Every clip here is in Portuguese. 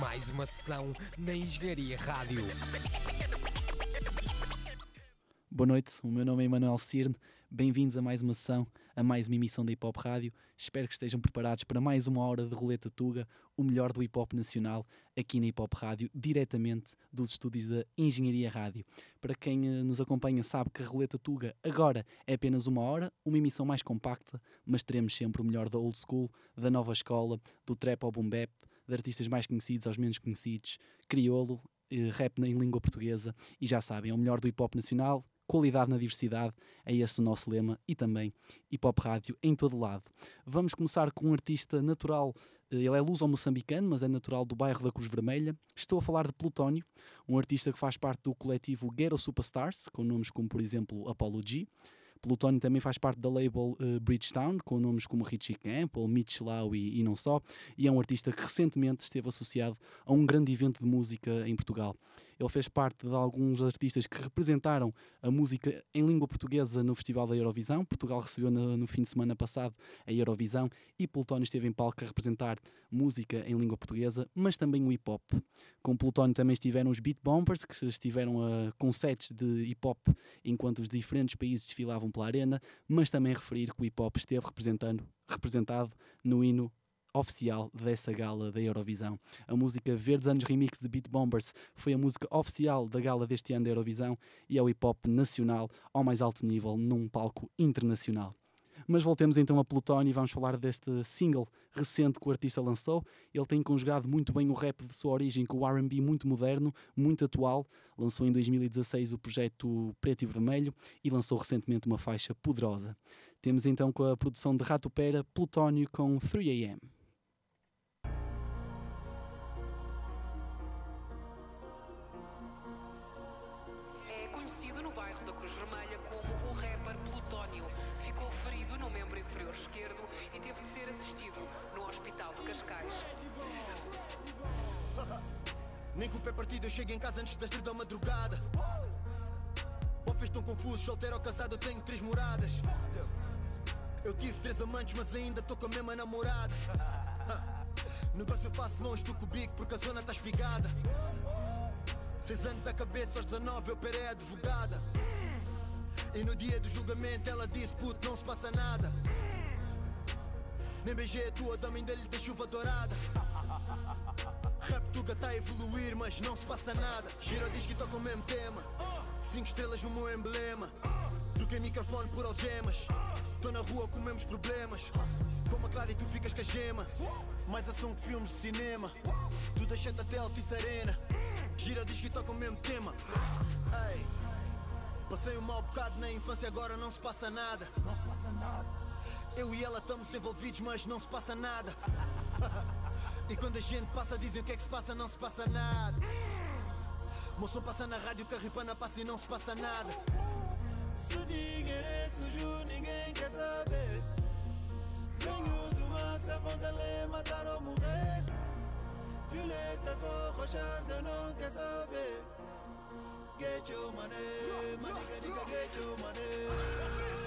Mais uma sessão na Engenharia Rádio. Boa noite, o meu nome é Emanuel Cirne. Bem-vindos a mais uma sessão, a mais uma emissão da Hip Hop Rádio. Espero que estejam preparados para mais uma hora de Roleta Tuga, o melhor do hip hop nacional, aqui na Hip Hop Rádio, diretamente dos estúdios da Engenharia Rádio. Para quem eh, nos acompanha, sabe que a Roleta Tuga agora é apenas uma hora, uma emissão mais compacta, mas teremos sempre o melhor da old school, da nova escola, do trap ao boom bap, de artistas mais conhecidos aos menos conhecidos, criolo, eh, rap em língua portuguesa e já sabem, é o melhor do hip hop nacional, qualidade na diversidade, é esse o nosso lema e também hip hop rádio em todo lado. Vamos começar com um artista natural, eh, ele é luso-moçambicano, mas é natural do bairro da Cruz Vermelha. Estou a falar de Plutónio, um artista que faz parte do coletivo Ghetto Superstars, com nomes como, por exemplo, Apollo G. Plutónio também faz parte da label uh, Bridgetown, com nomes como Richie Campbell, Mitch Lau e, e, não só, e é um artista que recentemente esteve associado a um grande evento de música em Portugal. Ele fez parte de alguns artistas que representaram a música em língua portuguesa no Festival da Eurovisão. Portugal recebeu no, no fim de semana passado a Eurovisão e Plutónio esteve em palco a representar música em língua portuguesa, mas também o hip hop. Com Plutónio também estiveram os Beat Bombers, que estiveram a, com sets de hip hop enquanto os diferentes países desfilavam pela arena, mas também referir que o hip hop esteve representando, representado no hino oficial dessa gala da Eurovisão. A música Verdes Anos Remix de Beat Bombers foi a música oficial da gala deste ano da Eurovisão e é o hip hop nacional ao mais alto nível num palco internacional. Mas voltemos então a Plutónio e vamos falar deste single recente que o artista lançou. Ele tem conjugado muito bem o rap de sua origem com o RB muito moderno, muito atual. Lançou em 2016 o projeto Preto e Vermelho e lançou recentemente uma faixa poderosa. Temos então com a produção de Rato Pera, Plutónio com 3AM. Eu chego em casa antes das três da madrugada. Bofes tão confusos, solteiro ou casado, eu tenho três moradas. Eu tive três amantes, mas ainda estou com a mesma namorada. Negócio eu faço longe do cubico porque a zona está espigada. Seis anos à cabeça, aos 19 eu perei advogada. E no dia do julgamento ela disse: puto, não se passa nada. Nem beijei a tua dama, ainda lhe dei chuva dourada. Tuga tá a evoluir, mas não se passa nada. Giro diz que toca o mesmo tema. Cinco estrelas no meu emblema. Troquei microfone por algemas. Tô na rua com mesmos problemas. Como a Clara e tu ficas com a gema. Mais ação que filmes de cinema. Tu deixa-te até Altice Arena. Gira diz que toca o mesmo tema. Ei. Passei um mau bocado na infância, agora não se passa nada. Não se passa nada. Eu e ela estamos envolvidos, mas não se passa nada. E quando a gente passa, dizem o que é que se passa, não se passa nada. Som passa na rádio, carripana passa e não se passa nada. Se ninguém é sujo, ninguém quer saber. Venho do massa, vão ler, matar ou morrer. Violetas ou roxas, eu não quero saber. Get your money, money, get your money.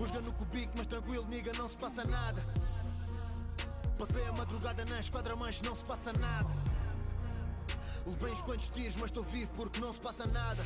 Rusga no cubico, mas tranquilo, niga, não se passa nada. Passei a madrugada na esquadra, mas não se passa nada. Levei uns quantos tiros, mas estou vivo porque não se passa nada.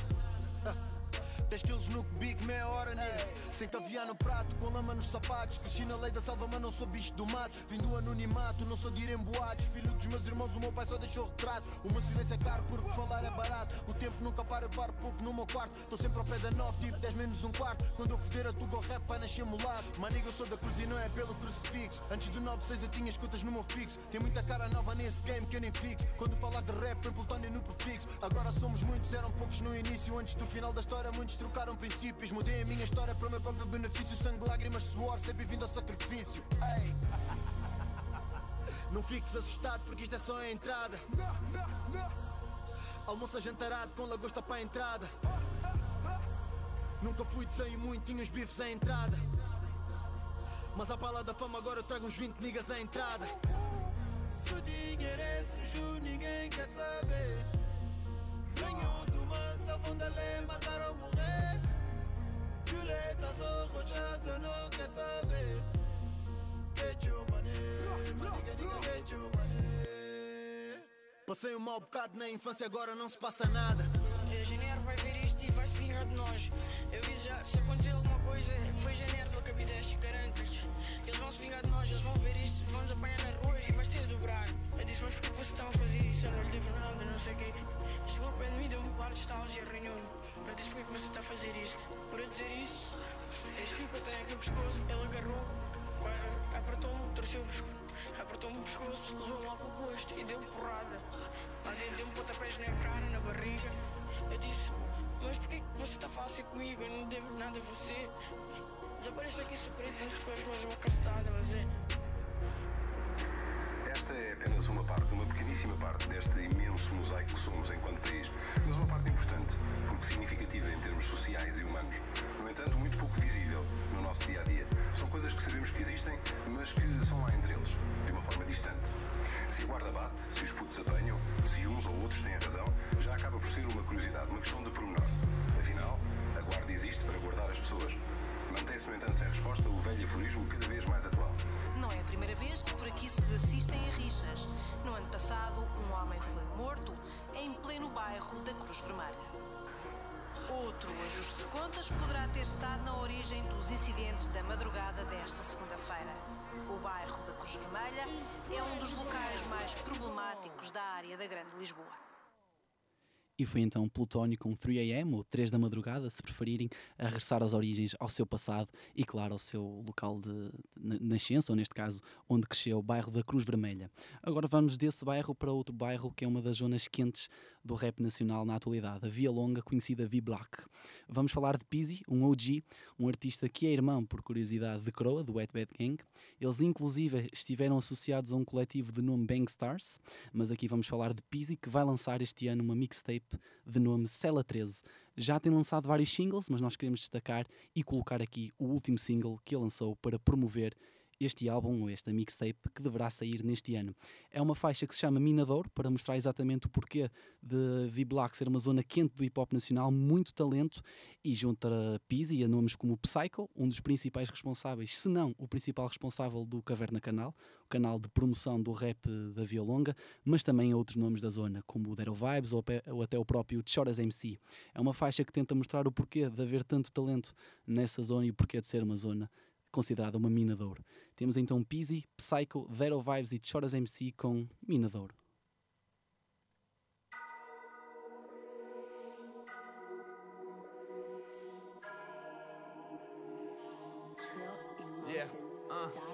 10 quilos no cubico, meia hora nele. Sem caviar no prato, com lama nos sapatos. Cresci na lei da salva, mas não sou bicho do mato. Vim do anonimato, não sou de ir em boatos. Filho dos meus irmãos, o meu pai só deixou retrato. O meu silêncio é caro porque falar é barato. O tempo nunca para, eu paro pouco no meu quarto. Estou sempre ao pé da 9, tipo 10 menos um quarto. Quando eu foder a tu o rap vai nascer molado. Maniga, eu sou da cruz e não é pelo crucifixo. Antes do 96 eu tinha escutas no meu fixo. Tem muita cara nova nesse game que eu nem fixo. Quando falar de rap, põe plutónio no prefixo. Agora somos muitos, eram poucos no início. Antes do final da história, muitos trocaram princípios. Mudei a minha história para o meu próprio benefício. Sangue, lágrimas, suor, sempre vindo ao sacrifício. Ei. Não fiques assustado porque isto é só a entrada. Almoço jantarado com lagosta para a entrada. Nunca fui de muito, tinha os bifes à entrada. Mas a pala da fama agora eu trago uns 20 niggas à entrada. Se o dinheiro é sujo, ninguém quer saber. Venho do mansa, lei, matar ou morrer. Violetas ou roxas, eu não quero saber. Get your money, nigga, nigga, get your money. Passei um mau bocado na infância, agora não se passa nada. Janeiro vai ver isto e vai se vingar de nós. Eu disse já, se acontecer alguma coisa, foi Janeiro pela Capideste, garanto-lhes. Eles vão se vingar de nós, eles vão ver isto, vão nos apanhar na rua e vai ser dobrar. Eu disse, mas porquê você estava a fazer isso? Eu não lhe devo nada, não sei o quê. Chegou pé de mim, deu-me um par de estalos e arranhou-me. Eu disse, porquê você está a fazer isso? Por eu dizer isso, que eu tenho aqui no pescoço, ele agarrou, apertou-me, torceu o apertou-me o pescoço, levou-me lá para o posto e deu-me porrada. Lá dentro deu-me pontapés na cara, na barriga. Eu disse, mas porquê que você está falar assim comigo? Eu não devo nada a você. Desapareça aqui surpreendente com as mãos uma cacetada, mas é. Esta é apenas uma parte, uma pequeníssima parte deste imenso mosaico que somos enquanto país, mas uma parte importante, porque significativa em termos sociais e humanos. No entanto, muito pouco visível no nosso dia a dia. São coisas que sabemos que existem, mas que são lá entre eles, de uma forma distante. Se a guarda bate, se os putos apanham, se uns ou outros têm razão, já acaba por ser uma curiosidade, uma questão de pormenor. Afinal, a guarda existe para guardar as pessoas. Mantém-se, no entanto, sem resposta o velho aforismo cada vez mais atual. Não é a primeira vez que por aqui se assistem a rixas. No ano passado, um homem foi morto em pleno bairro da Cruz Vermelha. Outro ajuste de contas poderá ter estado na origem dos incidentes da madrugada desta segunda-feira. O bairro da Cruz Vermelha é um dos locais mais problemáticos da área da Grande Lisboa. E foi então Plutónio com 3am, ou 3 da madrugada, se preferirem, a regressar às origens, ao seu passado e, claro, ao seu local de, nascença, ou neste caso, onde cresceu, o bairro da Cruz Vermelha. Agora vamos desse bairro para outro bairro que é uma das zonas quentes do rap nacional na atualidade, a Via Longa, conhecida V-Black. Vamos falar de Pizzy, um OG, um artista que é irmão, por curiosidade, de Croa, do Wet Bad Gang. Eles, inclusive, estiveram associados a um coletivo de nome Bang Stars, mas aqui vamos falar de Pizzy, que vai lançar este ano uma mixtape de nome Cela 13. Já tem lançado vários singles, mas nós queremos destacar e colocar aqui o último single que ele lançou para promover este álbum, esta mixtape, que deverá sair neste ano. É uma faixa que se chama Minador, para mostrar exatamente o porquê de V-Black ser uma zona quente do hip hop nacional, muito talento, e junto a Pizzi a nomes como Psycho, um dos principais responsáveis, se não o principal responsável do Caverna Canal, o canal de promoção do rap da Via Longa, mas também a outros nomes da zona, como o Dero Vibes ou, ou até o próprio Choras MC. É uma faixa que tenta mostrar o porquê de haver tanto talento nessa zona e o porquê de ser uma zona considerada uma mina de ouro. Temos então Pizzy, Psycho, Zero Vibes e Choras MC com mina de ouro.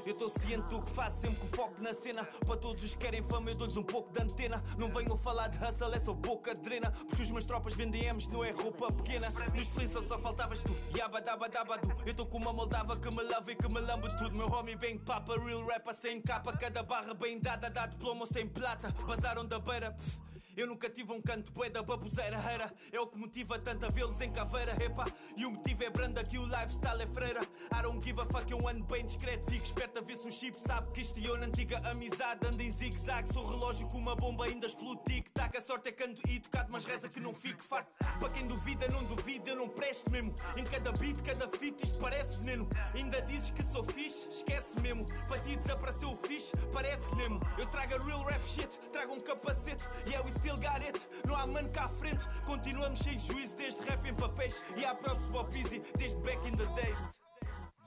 Eu tô ciente do que faço, sempre com foco na cena. Para todos os que querem fama, eu dou-lhes um pouco de antena. Não venham falar de hustle, é só boca drena. Porque os meus tropas vendem M's, não é roupa pequena. Nos polícia só faltavas tu, yabadabadabadu. Eu tô com uma moldava que me lava e que me lambe tudo. Meu homie bem papa, real rapper sem capa. Cada barra bem dada, dá diploma sem plata. Bazaram da beira, pff. Eu nunca tive um canto bué da babuzeira era É o que motiva tanto a vê-los em caveira Epa, e o motivo é branda que o lifestyle é freira. I don't give a fuck, eu ando bem discreto. Fico esperto a ver se o chip sabe que isto na antiga amizade Ando em zigue-zague, sou relógio com uma bomba ainda explode tic-tac. A sorte é canto e tocado, mas reza que não fique farto. Para quem duvida, não duvida, eu não presto mesmo. Em cada beat, cada fita, isto parece veneno. Ainda dizes que sou fixe, esquece mesmo. Para ti desapareceu o fixe, parece Nemo Eu trago a real rap shit, trago um capacete. E é o got it. Não há mano cá à frente. Continuamos sem juízo desde rap em papéis. E há props para o Easy desde back in the days.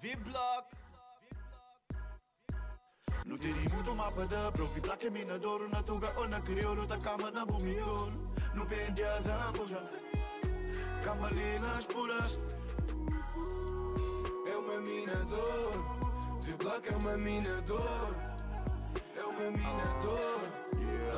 V-Block. No dirinho do mapa da pro Vi placa minador na tuga ou na crioulo Da cama na bumiol No pende as ambuja Camalinas puras É uma minador V-Block é uma minador É uma minador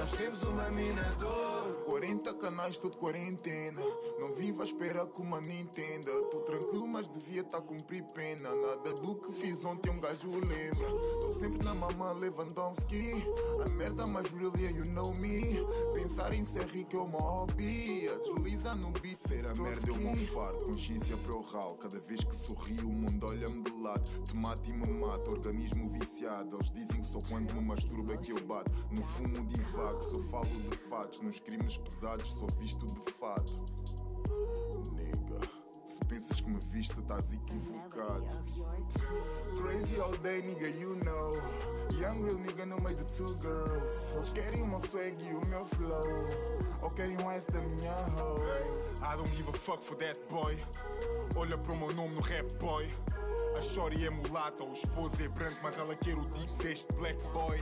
nós temos uma minador 40 canais, tudo quarentena. Não vivo à espera que uma Nintendo. Tô tranquilo, mas devia tá cumprir pena. Nada do que fiz ontem um gajo lembra. Tô sempre na mama Lewandowski. A merda mais yeah, you know me. Pensar em ser rico é uma hobby A no Ser a merda é um fardo Consciência para o ralo Cada vez que sorrio o mundo olha-me de lado. Te mato e me mato, organismo viciado. Eles dizem que só quando me é que eu bato. No fumo divago, só falo de fatos. Nos crimes pesados, só visto de fato. Se pensas que me visto, estás equivocado. Crazy all day, nigga, you know. Young real nigga no meio de two girls. Eles querem o meu swag e o meu flow. Ou querem mais da minha hoe. I don't give a fuck for that boy. Olha para o meu nome no rap boy. A Shorty é mulata, o esposo é branco, mas ela quer o dick deste black boy.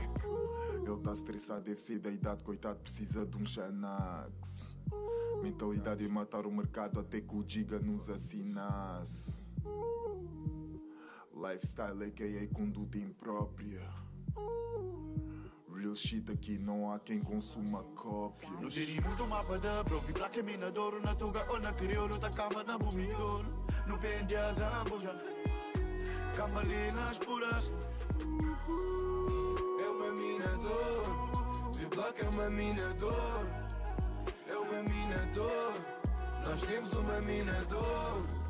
Ele tá estressado, deve ser da idade, coitado, precisa de um Xanax. Mentalidade é matar o mercado até que o Giga nos assinasse. Lifestyle a.k.a. conduta imprópria. Real shit aqui não há quem consuma cópias. No dirimu do mapa da bro, vi placa minadouro na tuga ou na crioulo, tá cama na bumidor. No pende a zambuja, camalinas puras. É uma minador, vi placa é uma minador. É uma minador, nós temos uma minador.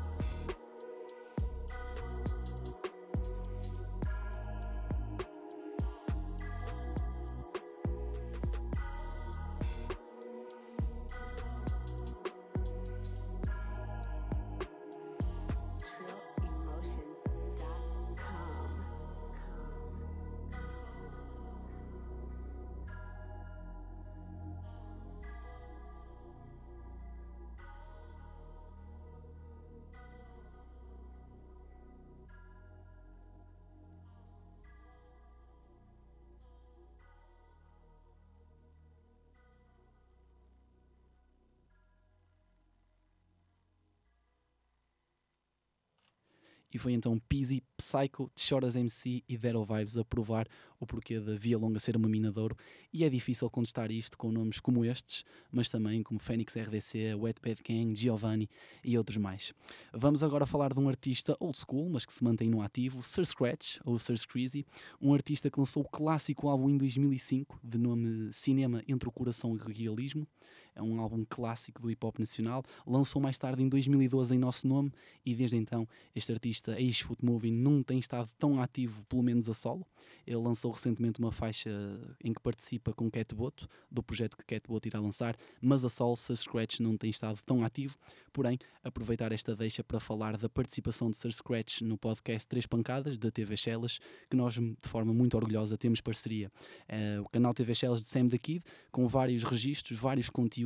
E foi então Pizzy, Psycho, Choras MC e Dero Vibes a provar o porquê da Via Longa ser uma mina de ouro. E é difícil contestar isto com nomes como estes, mas também como Fênix RDC, Wet Bad Gang, Giovanni e outros mais. Vamos agora falar de um artista old school, mas que se mantém no ativo, Sir Scratch, ou Sir Screezy, um artista que lançou o clássico álbum em 2005, de nome Cinema entre o Coração e o Realismo é um álbum clássico do hip hop nacional. Lançou mais tarde em 2012 em nosso nome e desde então este artista, ex-Foot Moving, não tem estado tão ativo, pelo menos a solo. Ele lançou recentemente uma faixa em que participa com Cat Boto, do projeto que Cat Boto irá lançar, mas a solo, Sir Scratch, não tem estado tão ativo. Porém, aproveitar esta deixa para falar da participação de Sir Scratch no podcast Três Pancadas, da TV Shellas, que nós, de forma muito orgulhosa, temos parceria. Uh, o canal TV Shellas de Sam the Kid, com vários registros, vários conteúdos.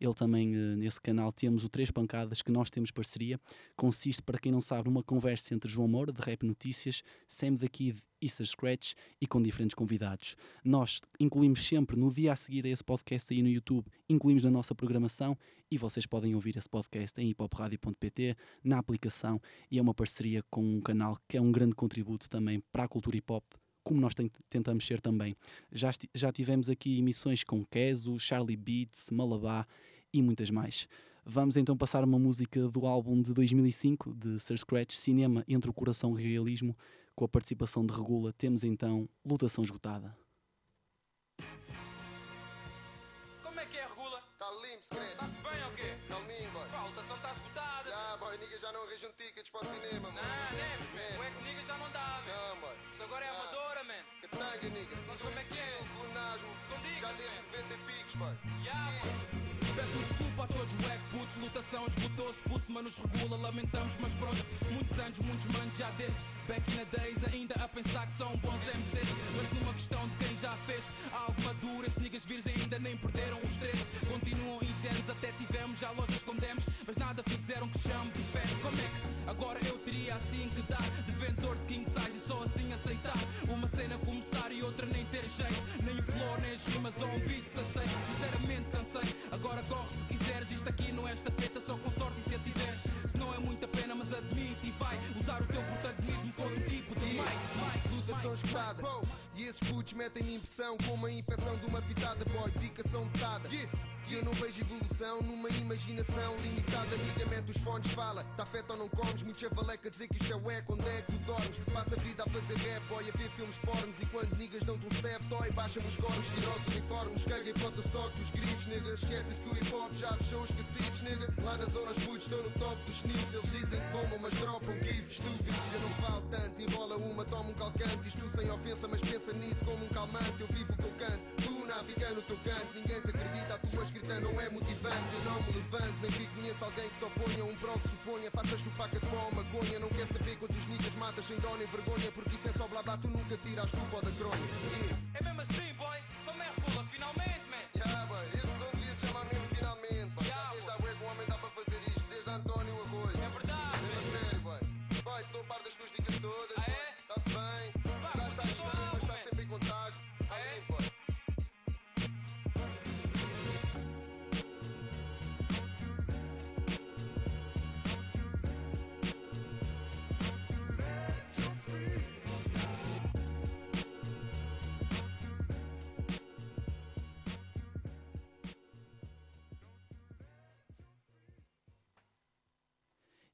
Ele também, uh, nesse canal, temos o Três Pancadas, que nós temos parceria. Consiste, para quem não sabe, numa conversa entre João Moura, de Rap Notícias, Sam the Kid e Sir Scratch, e com diferentes convidados. Nós incluímos sempre, no dia a seguir a esse podcast aí no YouTube, incluímos na nossa programação e vocês podem ouvir esse podcast em hipopradio.pt, na aplicação, e é uma parceria com um canal que é um grande contributo também para a cultura hip hop como nós tentamos ser também. Já, já tivemos aqui emissões com Keso, Charlie Beats, Malabá e muitas mais. Vamos então passar uma música do álbum de 2005 de Sir Scratch, Cinema entre o Coração e o Realismo, com a participação de Regula. Temos então Lutação Esgotada. Tickets para o cinema, mano. Não, next, man. O Eco Nigga já não dá, man. Não, mano. Isso agora é ah. amadora, man. Que tanga, nigga. Mas como é que é? São dicas, Já desde 90 picos, mano. Yeah, mano. Peço desculpa a todos, wack putos, lutação esgotou-se, puto, mas nos regula, lamentamos, mas pronto. Muitos anos, muitos manos já desde back in the days, ainda a pensar que são bons MCs. Mas numa questão de quem já fez algo maduro, estes niggas vires ainda nem perderam os três. Continuam ingênuos, até tivemos, já lojas escondemos, mas nada fizeram que chame de fé. Como é que agora eu teria assim que dar? De ventor de king size e só assim aceitar. Uma cena começar e outra nem ter jeito. Nem o floor, nem as rimas ou um beat se aceito. Sinceramente cansei, agora corre se quiseres. Isto aqui não é esta feita só com sorte se tiveres. Se não é muita pena, mas admite e vai usar o teu protagonismo com outro tipo de mic. Mike, lutação escutada. E esses putos metem impressão com uma infecção de uma pitada, boy. Dicação detada. E eu não vejo evolução numa imaginação limitada. Amigamento os fones fala, tá feito ou não comes? Muito chavaleca dizer que isto é ué, quando é que tu dormes? Passa a vida a fazer rap, boy, a ver filmes pornos. E quando niggas dão-te um step, toy, baixa-me os coros, tira os uniformes, caguei para o stock dos grifes, nigga. Esquece-se que o hip hop já fechou os cacifes, nigga. Lá nas zonas putos estão no top dos sneaks. Eles dizem que bombam, mas dropam gifs, estúpidos. Eu não falo tanto calmo, um calcante. Isto sem ofensa, mas pensa nisso como um calmante. Eu vivo o canto, tu naviga no teu canto. Ninguém se acredita, a tua escrita não é motivante. Eu não me levanto, nem vi conheço alguém que se oponha. Um pró que suponha, faças tu paca com a maconha. Não quer saber quantos niggas matas sem dó nem vergonha. Porque isso é só blá blá, tu nunca tiras tu da cronha. Yeah. É mesmo assim, boy, como é regula finalmente, man. Yeah, boy, estes são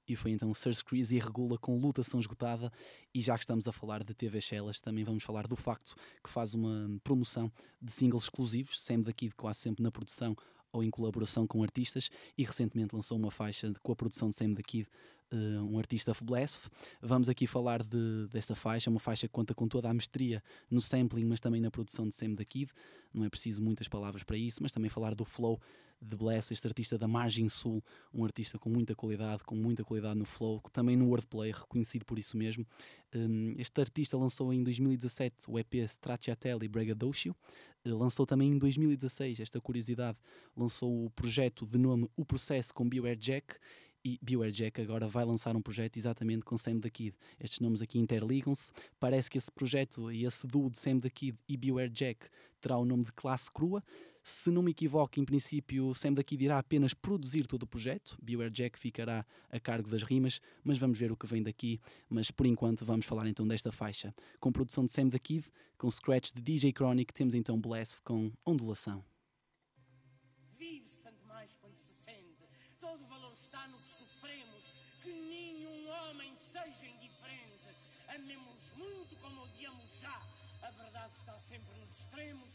E foi então Sir Crease e regula com lutação esgotada. E já que estamos a falar de TV Shellas, também vamos falar do facto que faz uma promoção de singles exclusivos, sempre daqui de quase sempre na produção ou em colaboração com artistas. E recentemente lançou uma faixa com a produção de Sam the Kid, uh, um artista Blessf. Vamos aqui falar de, desta faixa, uma faixa que conta com toda a mestria no sampling, mas também na produção de Sam the Kid. Não é preciso muitas palavras para isso, mas também falar do flow de Bless, este artista da margem sul, um artista com muita qualidade, com muita qualidade no flow, também no wordplay, reconhecido por isso mesmo. Um, este artista lançou em 2017 o EP Stracciatelli Bregadocio, uh, lançou também em 2016, esta curiosidade, lançou o projeto de nome O Processo com Beware Jack e Beware Jack agora vai lançar um projeto exatamente com Sam the Kid. Estes nomes aqui interligam-se. Parece que esse projeto e esse duo de Sam the Kid e Beware Jack terá o nome de Classe Crua. Se não me equivoco, em princípio, Sam the Kid irá apenas produzir todo o projeto. Beware Jack ficará a cargo das rimas, mas vamos ver o que vem daqui. Mas por enquanto vamos falar então desta faixa. Com produção de Sam the Kid, com scratch de DJ Chronic, temos então Bless com ondulação. Vive-se tanto mais quando se sente. Todo o valor está no que sofremos. Que nenhum homem seja indiferente. Amemos muito como odiamos já. A verdade está sempre nos extremos,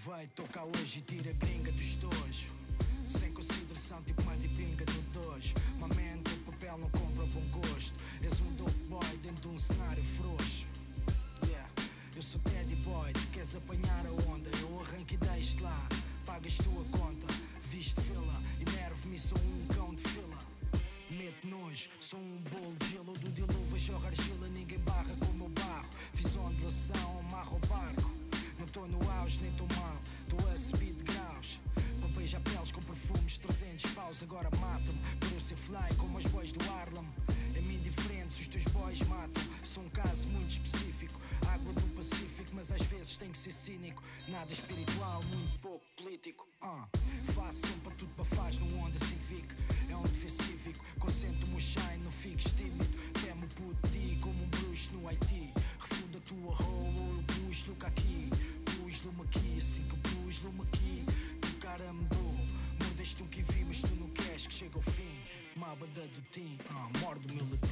Aproveito, toca hoje e tira a gringa do estojo. Sem consideração, tipo mais de pinga no dojo. Nada espiritual, muito pouco político. Ah, faço som para tudo para faz no Honda Civic. É um dever cívico, concentro-me o shine, não fiques tímido. Temo por ti como um bruxo no Haiti. Refunda a tua rua, eu pus lume aqui. Pus lume aqui, assim que pus lume aqui. Tu cara mudou, mudaste o que vi, mas tu não queres que chegue ao fim. Uma banda do tim, ah, morde o meu latim.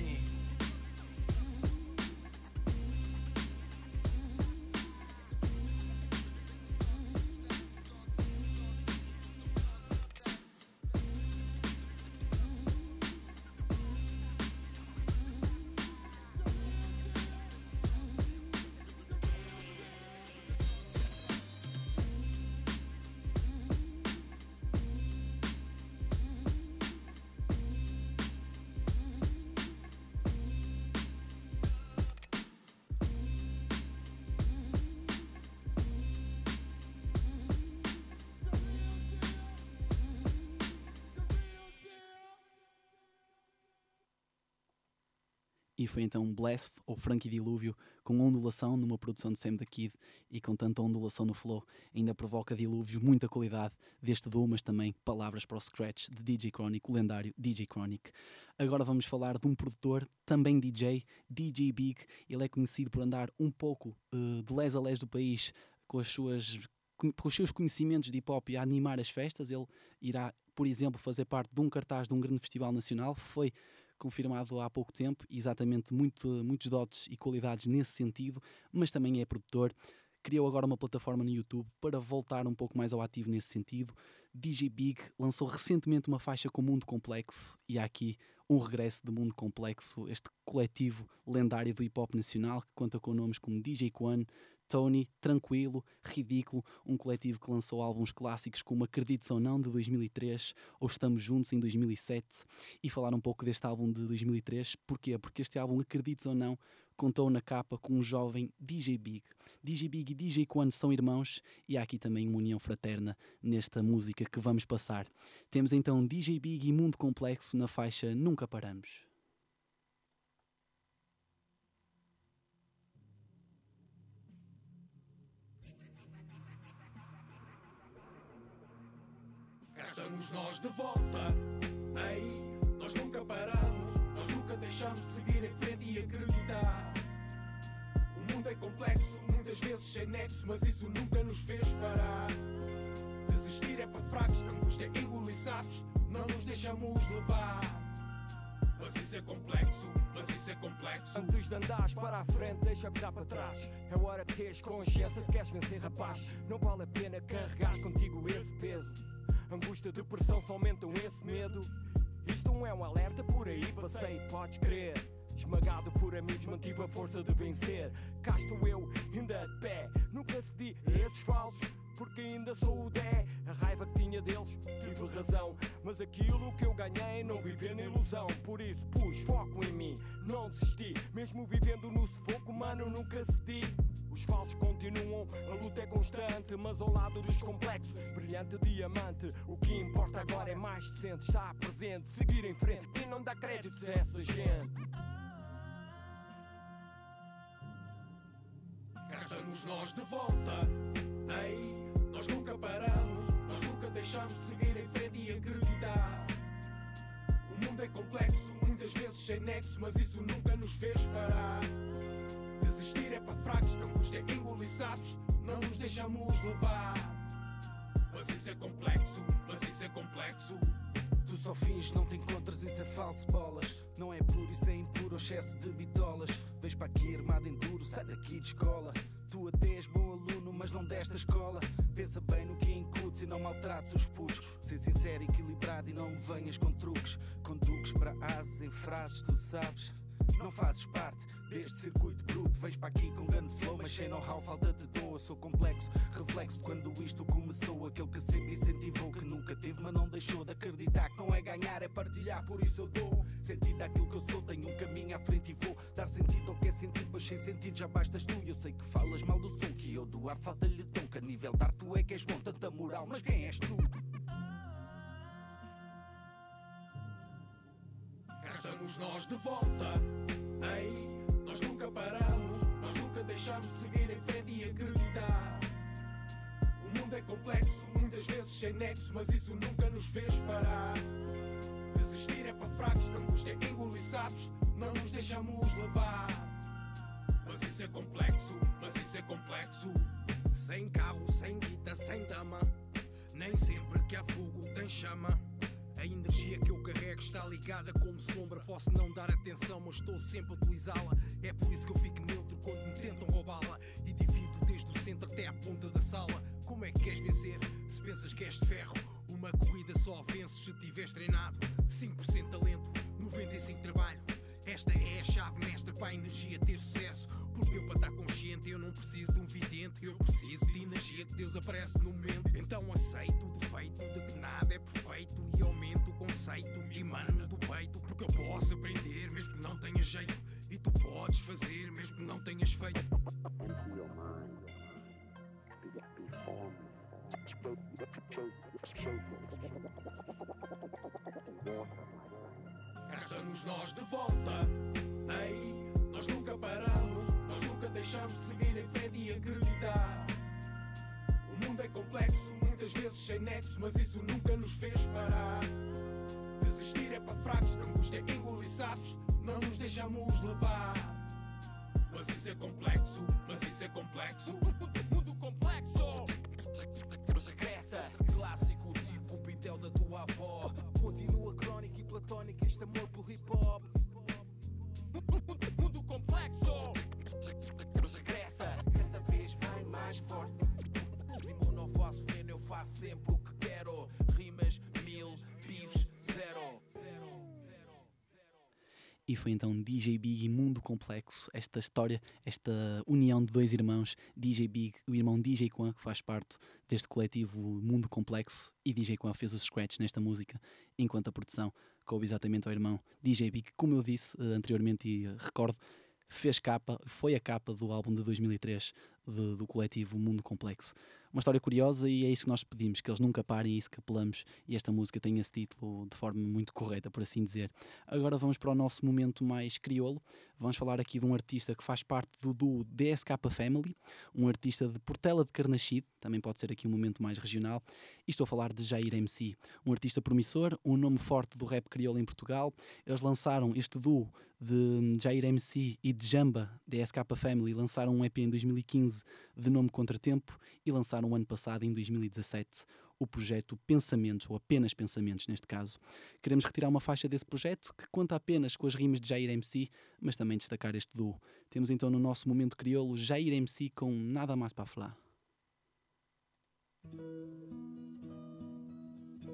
E foi então Bless ou Frankie Dilúvio com ondulação numa produção de Sam the Kid e com tanta ondulação no flow ainda provoca dilúvios, muita qualidade deste duo, mas também palavras para o scratch de DJ Chronic, o lendário DJ Chronic. Agora vamos falar de um produtor, também DJ, DJ Big. Ele é conhecido por andar um pouco uh, de les a les do país com as suas pelos seus conhecimentos de hip hop e a animar as festas. Ele irá, por exemplo, fazer parte de um cartaz de um grande festival nacional. Foi confirmado há pouco tempo, exatamente muito, muitos dotes e qualidades nesse sentido, mas também é produtor. Criou agora uma plataforma no YouTube para voltar um pouco mais ao ativo nesse sentido. DJ Big lançou recentemente uma faixa com Mundo Complexo e há aqui um regresso de Mundo Complexo, este coletivo lendário do hip hop nacional que conta com nomes como DJ Quan, Tony, Tranquilo, Ridículo, um coletivo que lançou álbuns clássicos como Acredites ou Não de 2003 ou Estamos Juntos em 2007 e falar um pouco deste álbum de 2003. Porquê? Porque este álbum, Acredites ou Não, contou na capa com um jovem DJ Big. DJ Big e DJ Quan são irmãos e há aqui também uma união fraterna nesta música que vamos passar. Temos então DJ Big e Mundo Complexo na faixa Nunca Paramos. Estamos nós de volta. Ei, nós nunca paramos, nós nunca deixamos de seguir em frente e acreditar. O mundo é complexo, muitas vezes sem nexo, mas isso nunca nos fez parar. Desistir é para fracos, angústia é engolir sabes, não nos deixamos levar. Mas isso é complexo, mas isso é complexo. Antes de andares para a frente, deixa que dá para trás. É hora de teres consciência se queres vencer, rapaz. Não vale a pena carregar contigo esse peso. Angústia, depressão só aumentam esse medo. Isto não é um alerta por aí, passei, podes crer. Esmagado por amigos, mantive a força de vencer. Cá estou eu, ainda de pé. Nunca cedi a esses falsos, porque ainda sou o Dé. A raiva que tinha deles, tive razão. Mas aquilo que eu ganhei, não viver na ilusão. Por isso pus foco em mim, não desisti. Mesmo vivendo no sufoco, mano, nunca cedi. Os falsos continuam, a luta é constante, mas ao lado dos complexos, brilhante diamante. O que importa agora é mais decente, estar presente, seguir em frente e não dar crédito a essa gente. Cá estamos nós de volta, ei, nós nunca paramos, nós nunca deixamos de seguir em frente e acreditar. O mundo é complexo, muitas vezes sem nexo, mas isso nunca nos fez parar. Desistir é para fracos, angústia é engolir sabes, não nos deixamos levar. Mas isso é complexo, mas isso é complexo. Tu só fins, não te encontras, isso é falso, bolas. Não é puro, isso é impuro, excesso de bitolas. Vês para aqui armado em duro, sai daqui de escola. Tu até és bom aluno, mas não desta escola. Pensa bem no que incutes e não maltrates os putos. Ser sincero, equilibrado e não me venhas com truques. Com duques para asas em frases, tu sabes. Não fazes parte deste circuito bruto. Vejo para aqui com grande flow, mas sem know-how, falta de dom. Eu sou complexo, reflexo de quando isto começou. Aquele que sempre incentivou, que nunca teve, mas não deixou de acreditar. Que não é ganhar, é partilhar, por isso eu dou sentido àquilo que eu sou. Tenho um caminho à frente e vou dar sentido ao que é sentido, pois sem sentido já bastas tu. Eu sei que falas mal do som, que eu do ar falta-lhe tom. Que a nível de arte tu é que és bom, tanta moral, mas quem és tu? Cá estamos nós de volta. Ei, nós nunca paramos, nós nunca deixamos de seguir em frente e acreditar. O mundo é complexo, muitas vezes sem nexo, mas isso nunca nos fez parar. Desistir é para fracos, angústia é engolir sabes, não nos deixamos levar. Mas isso é complexo, mas isso é complexo. Sem carro, sem guita, sem dama. Nem sempre que há fogo tem chama. Energia que eu carrego está ligada como sombra. Posso não dar atenção, mas estou sempre a utilizá-la. É por isso que eu fico neutro quando me tentam roubá-la. E divido desde o centro até à ponta da sala. Como é que queres vencer se pensas que és de ferro? Uma corrida só vences se tiveres treinado. 5% talento, 95% trabalho. Esta é a chave mestra para a energia ter sucesso. Porque eu, para estar consciente, eu não preciso de um vidente. Eu preciso de energia que Deus aparece no momento. Então aceito o defeito de que nada é perfeito e aumento o conceito e mano do peito. Porque eu posso aprender mesmo que não tenha jeito. E tu podes fazer mesmo que não tenhas feito. Estamos nós de volta. Ei, nós nunca paramos, nós nunca deixamos de seguir em frente e acreditar. O mundo é complexo, muitas vezes sem nexo, mas isso nunca nos fez parar. Desistir é para fracos, angústia é engolir sabes, não nos deixamos levar. Mas isso é complexo, mas isso é complexo. Mundo complexo. regressa. E este amor pelo hip hop. Mundo complexo. Regressa. Cada vez vai mais forte. Rimo não faço veneno, eu faço sempre o que quero. Rimas mil, bifes zero. E foi então DJ Big e Mundo Complexo, esta história, esta união de dois irmãos, DJ Big, o irmão DJ Quan, que faz parte deste coletivo Mundo Complexo, e DJ Quan fez os scratch nesta música, enquanto a produção coube exatamente ao irmão DJ Big, como eu disse uh, anteriormente e uh, recordo, fez capa, foi a capa do álbum de 2003 de, do coletivo Mundo Complexo. Uma história curiosa e é isso que nós pedimos, que eles nunca parem, é isso que apelamos e esta música tem esse título de forma muito correta, por assim dizer. Agora vamos para o nosso momento mais crioulo. Vamos falar aqui de um artista que faz parte do duo DSK Family, um artista de Portela de Carnaxide, também pode ser aqui um momento mais regional. E estou a falar de Jair MC, um artista promissor, um nome forte do rap crioulo em Portugal. Eles lançaram este duo de Jair MC e de Jamba, DSK Family, lançaram um EP em 2015 de nome Contratempo e lançaram o ano passado, em 2017, o projeto Pensamentos, ou apenas Pensamentos neste caso. Queremos retirar uma faixa desse projeto que conta apenas com as rimas de Jair MC, mas também destacar este duo. Temos então no nosso momento crioulo Jair MC com Nada Mais para falar.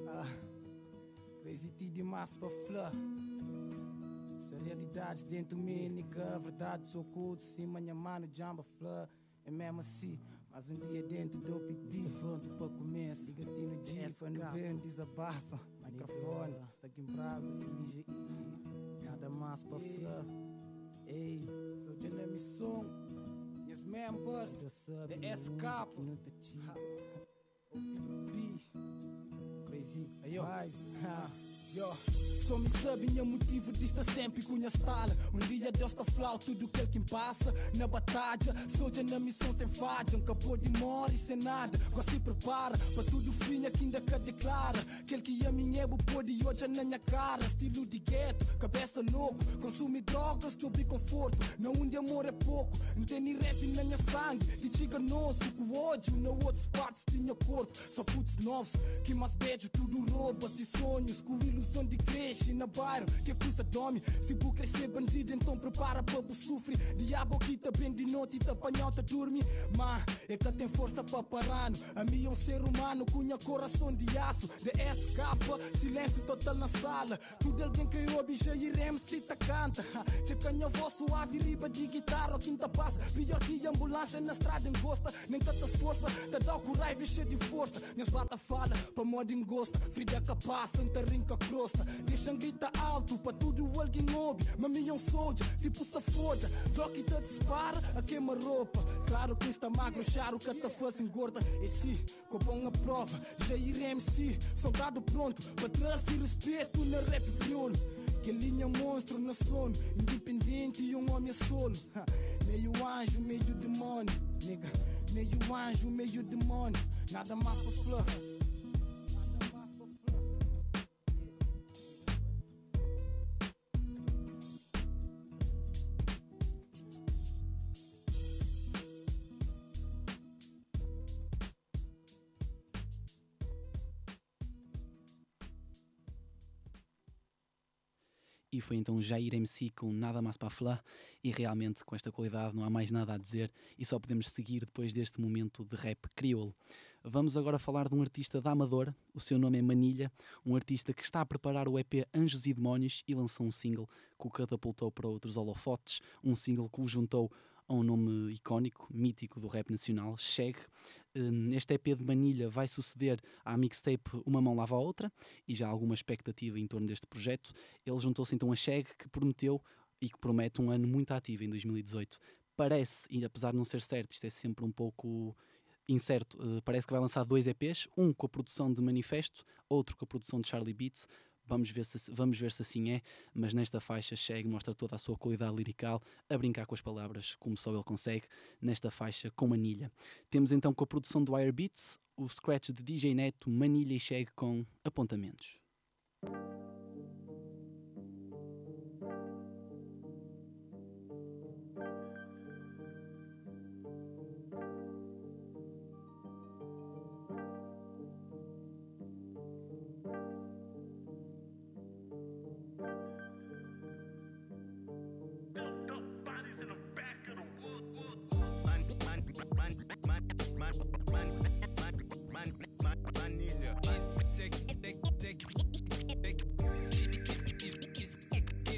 Ah, crazy demais para flor. Realidades dentro de mim, nigga, verdade sou culto, sim, minha mano, jamba flor. É mesmo assim, mas um dia dentro do pipi, está pronto para começar. Liga-te no dia, quando vem, desabafa. Microfone, está aqui em brasa, MGI, nada mais para flor. Ei, sou de nome som, minhas members, the SK, B, crazy, aí vibes, ha. Yo. Só me sabe meu motivo de estar sempre com a stala Um dia Deus está flau tudo que passa. Na batalha, soja na missão sem falha. Acabou de morrer sem nada. Agora se prepara para tudo fim que ainda que declara Aquele que a minha ebo pode hoje na minha cara. Estilo de gueto, cabeça louco. Consumir drogas, te ouvir conforto. Não onde amor é pouco. Entende rap na minha sangue. De chiganoso, com ódio Na outras partes tinha corpo. Só putos novos, que mais beijo Tudo roubas e sonhos. Com ilusão de cresce na bairro Que custa dome Se bu crescer bandido então prepara para bu sofrer Diabo que bem de noite e apanhar tá dormir Mas é que tem força para parar. A mim é um ser humano com a coração de aço De SK, silêncio total na sala. Tudo alguém que ouve já e MC tá canta. Che canha voz suave riba de guitarra Quinta passa, pior que ambulância na estrada engosta. Nem tanta força, tá dá com raiva cheio de força. Minhas bata fala, para modo engosta Frida capaz, senta rinca crosta Deixam grita alto para tudo alguém ouve Mami é um soldier, tipo se foda Doc te dispara, a queima roupa Claro que está magro, charo que te faz engorda. E se, com a prova Jair MC, soldado pronto Para trazer respeito na rap crioulo. Que linha monstro na sono Independente e um homem solo. Ha, Meio anjo, meio demônio. Nigga, meio anjo, meio demônio. Nada mais para flor e foi então Jair MC com Nada Mais para falar e realmente com esta qualidade não há mais nada a dizer. E só podemos seguir depois deste momento de rap crioulo. Vamos agora falar de um artista da Amadora, o seu nome é Manilha, um artista que está a preparar o EP Anjos e Demónios e lançou um single que o catapultou para outros holofotes, um single que o juntou a um nome icónico, mítico do rap nacional, Cheg. Este EP de Manilha vai suceder à mixtape Uma Mão Lava a Outra e já há alguma expectativa em torno deste projeto. Ele juntou-se então a Cheg, que prometeu e que promete um ano muito ativo em 2018. Parece, e apesar de não ser certo, isto é sempre um pouco incerto, parece que vai lançar dois EPs, um com a produção de Manifesto, outro com a produção de Charlie Beats. Vamos ver, se, vamos ver se assim é, mas nesta faixa Cheg mostra toda a sua qualidade lirical, a brincar com as palavras como só ele consegue, nesta faixa com Manilha. Temos então com a produção do Wire Beats, o scratch de DJ Neto, Manilha e Cheg com apontamentos.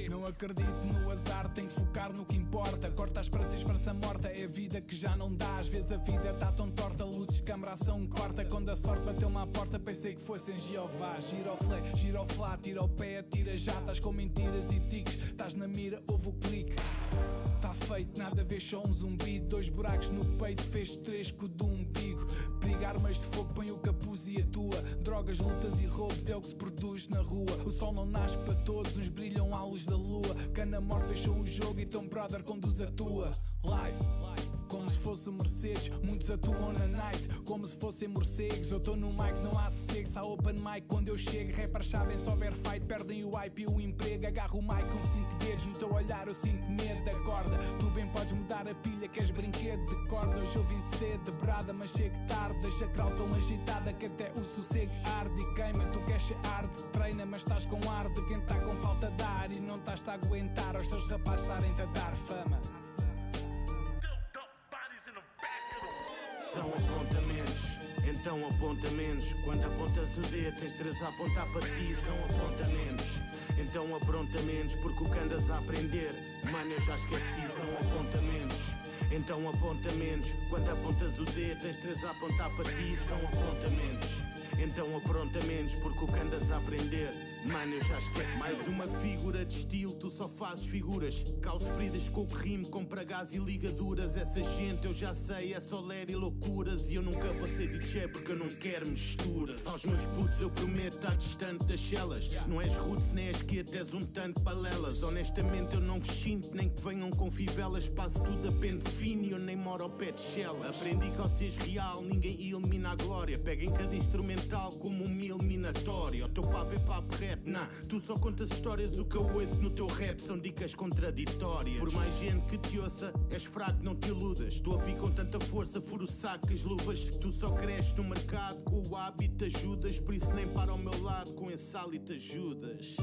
Não acredito no azar, tenho que focar no que importa. Corta as para esperança morta, é a vida que já não dá. Às vezes a vida tá tão torta, luzes, câmara, ação corta. Quando a sorte bateu-me à porta, pensei que fosse em Jeová. Giroflé, giroflá, tira o pé, atira já. Estás com mentiras e tiques, estás na mira, ouve o clique. Tá feito, nada a ver, só um zumbi. Dois buracos no peito, fez três com o do. Armas de fogo, põe o capuz e atua. Drogas, lutas e roubos é o que se produz na rua. O sol não nasce para todos, uns brilham à luz da lua. Cana morte fechou o jogo e tão brother conduz a tua. Live. Como se fosse Mercedes, muitos atuam na night. Como se fossem morcegos, eu tô no mic, não há sossego. Se há open mic, quando eu chego. Rappers sabem, se houver fight, perdem o hype e o emprego. Agarro o mic com cinco dedos, no teu olhar eu sinto medo da corda. Tu bem podes mudar a pilha, queres brinquedo de corda. Hoje eu vim cedo, de brada, mas chego tarde. Deixa a tão agitada que até o sossego arde. E queima, tu queres ser arde Treina, mas estás com ar de quem tá com falta de ar. E não estás a aguentar aos teus rapazes estarem-te a dar fama São apontamentos, então apontamentos. Quando apontas o dedo, tens três a apontar para ti. São apontamentos, então aprontamentos. Porque o que andas a aprender, mano, eu já esqueci. São apontamentos, então apontamentos. Quando apontas o dedo, tens três a apontar para ti. São apontamentos. Então aprontamentos, porque o que andas a aprender, mano, eu já esqueci. Mais uma figura de estilo, tu só fazes figuras. Causo feridas com o que rimo, com pragas e ligaduras. Essa gente eu já sei, é só ler e loucuras. E eu nunca vou ser DJ porque eu não quero misturas. Aos meus putos eu prometo estar distante das celas. Não és roots nem és quieto, és um tanto balelas. Honestamente eu não vos sinto, nem que venham com fivelas. Passo tudo a pente fino e eu nem moro ao pé de shell. Aprendi que ao seres real, ninguém elimina a glória. Peguem cada instrumento como uma eliminatória. O teu papo é papo rap, nah. Tu só contas histórias, o que eu ouço no teu rap são dicas contraditórias. Por mais gente que te ouça, és fraco, não te iludas. Estou a vir com tanta força, furo saco, as luvas. Tu só cresces no mercado, com o hábito ajudas. Por isso nem para ao meu lado, com esse hálito ajudas.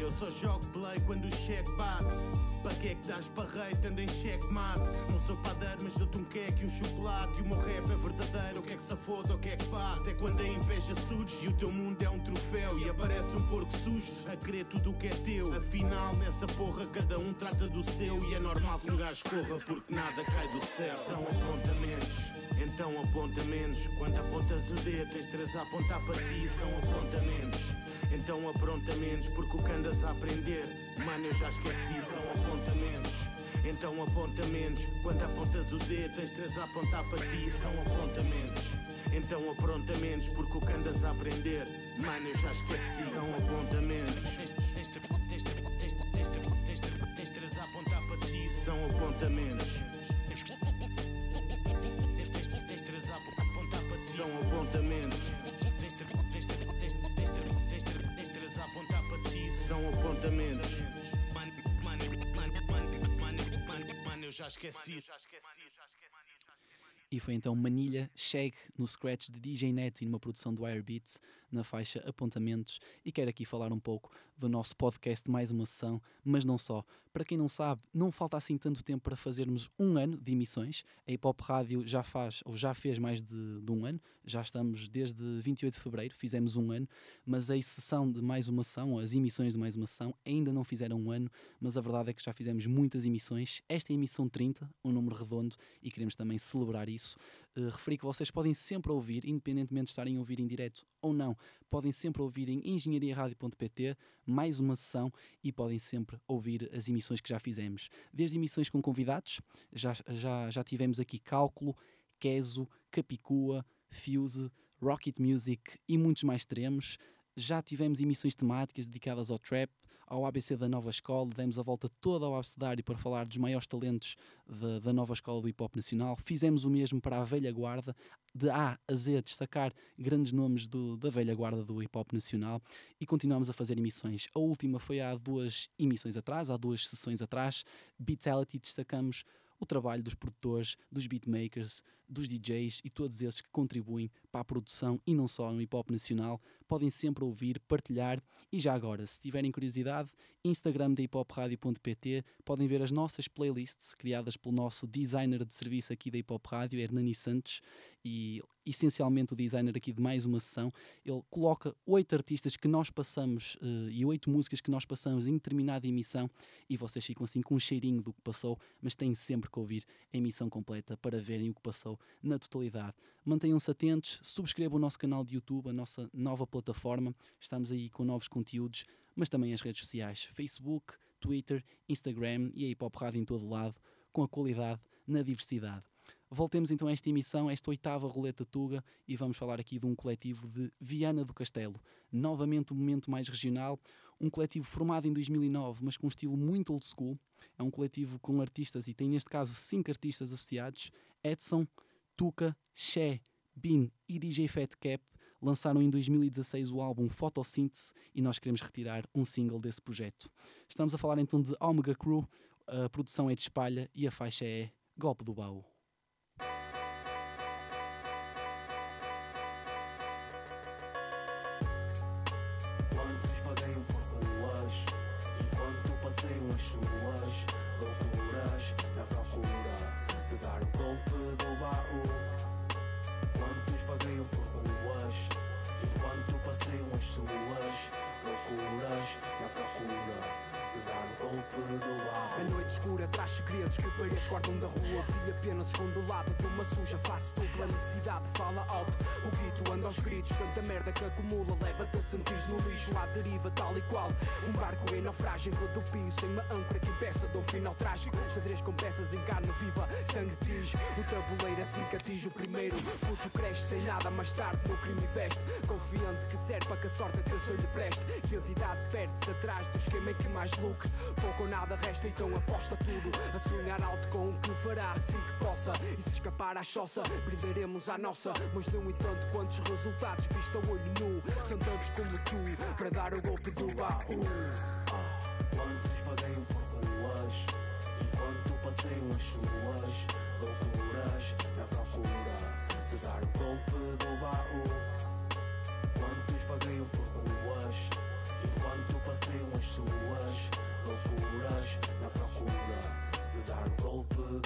Eu só jogo play quando o cheque bate. Para que é que dás barreito, anda em checkmate Não sou padeiro, mas dou-te um queque e um chocolate E o meu rap é verdadeiro, o que é que se foda, o que é que bate É quando inveja surge e o teu mundo é um troféu E aparece um porco sujo. A querer tudo o que é teu Afinal, nessa porra, cada um trata do seu E é normal que um gajo corra porque nada cai do céu. São apontamentos, então apontamentos Quando apontas o dedo, tens três a apontar para ti. São apontamentos, então aprontamentos Porque o que andas a aprender, mano, eu já esqueci. São apontamentos então apontamentos, quando apontas o dedo tens três a apontar para ti. São apontamentos, então aprontamentos Porque o que andas a aprender, mano eu já esqueci São apontamentos. Tens a apontar para ti São apontamentos. Tens a apontar para ti São apontamentos Tens a apontar para ti São apontamentos já esqueci. E foi então Manilha Shag no scratch de DJ Neto e numa produção do Airbeats na faixa Apontamentos. E quero aqui falar um pouco do nosso podcast Mais Uma Sessão, mas não só. Para quem não sabe, não falta assim tanto tempo para fazermos um ano de emissões. A Hip Hop Rádio já faz, ou já fez mais de, de um ano, já estamos desde 28 de fevereiro, fizemos um ano, mas a sessão de Mais Uma Sessão, as emissões de Mais Uma Sessão, ainda não fizeram um ano, mas a verdade é que já fizemos muitas emissões. Esta é a emissão 30, um número redondo, e queremos também celebrar isso. Uh, referi que vocês podem sempre ouvir, independentemente de estarem a ouvir em direto ou não, podem sempre ouvir em engenhariaradio.pt mais uma sessão e podem sempre ouvir as emissões que já fizemos. Desde emissões com convidados, já, já, já tivemos aqui Cálculo, Queso, Capicua, Fuse, Rocket Music e muitos mais teremos. Já tivemos emissões temáticas dedicadas ao trap, ao ABC da nova escola, demos a volta toda ao abecedário para falar dos maiores talentos da, da nova escola do hip hop nacional. Fizemos o mesmo para a velha guarda, de A a Z, destacar grandes nomes do, da velha guarda do hip hop nacional e continuamos a fazer emissões. A última foi há duas emissões atrás, há duas sessões atrás. Beatality, destacamos o trabalho dos produtores, dos beatmakers, dos DJs e todos esses que contribuem para a produção e não só no hip hop nacional. Podem sempre ouvir, partilhar e já agora, se tiverem curiosidade, Instagram da hiphopradio.pt podem ver as nossas playlists criadas pelo nosso designer de serviço aqui da Hip Rádio, Hernani Santos, e essencialmente o designer aqui de mais uma sessão, ele coloca oito artistas que nós passamos uh, e oito músicas que nós passamos em determinada emissão e vocês ficam assim com um cheirinho do que passou, mas têm sempre que ouvir a emissão completa para verem o que passou na totalidade. Mantenham-se atentos, subscrevam o nosso canal de YouTube, a nossa nova plataforma, estamos aí com novos conteúdos, mas também as redes sociais, Facebook, Twitter, Instagram e a Hip Hop Rádio em todo lado, com a qualidade na diversidade. Voltemos então a esta emissão, esta oitava roleta Tuga, e vamos falar aqui de um coletivo de Viana do Castelo. Novamente um momento mais regional, um coletivo formado em 2009, mas com um estilo muito old school. É um coletivo com artistas, e tem neste caso cinco artistas associados: Edson, Tuca, Xé, Bin e DJ Fat Cap. Lançaram em 2016 o álbum Fotossíntese e nós queremos retirar um single desse projeto. Estamos a falar então de Omega Crew, a produção é de espalha e a faixa é Golpe do Baú. O dia apenas esconde o lado uma suja face dupla. necessidade fala alto. O guito anda aos gritos, tanta merda que acumula. Leva-te a sentir no lixo à deriva, tal e qual. Um barco em naufrágio, rodopio sem uma âncora que impeça de um final trágico. Xadrez com peças em carne viva, sangue tinge. O tabuleiro assim que atinge o primeiro. Puto cresce sem nada, mais tarde no crime veste. Confiante que serve para que a sorte atenção lhe preste. Identidade perde-se atrás do esquema em que mais lucre. Pouco ou nada resta, então aposta tudo. A sonhar alto com o que fará assim que possa. E se escapar à choça, brindaremos à nossa. Mas não entanto, quantos resultados vista olho nu. Sentamos como tu para dar o golpe do baú. Quantos vagueiam por ruas enquanto passeiam as suas loucuras na procura de dar o golpe do baú. Quantos vagueiam por ruas enquanto passeiam as suas loucuras na procura de dar o golpe.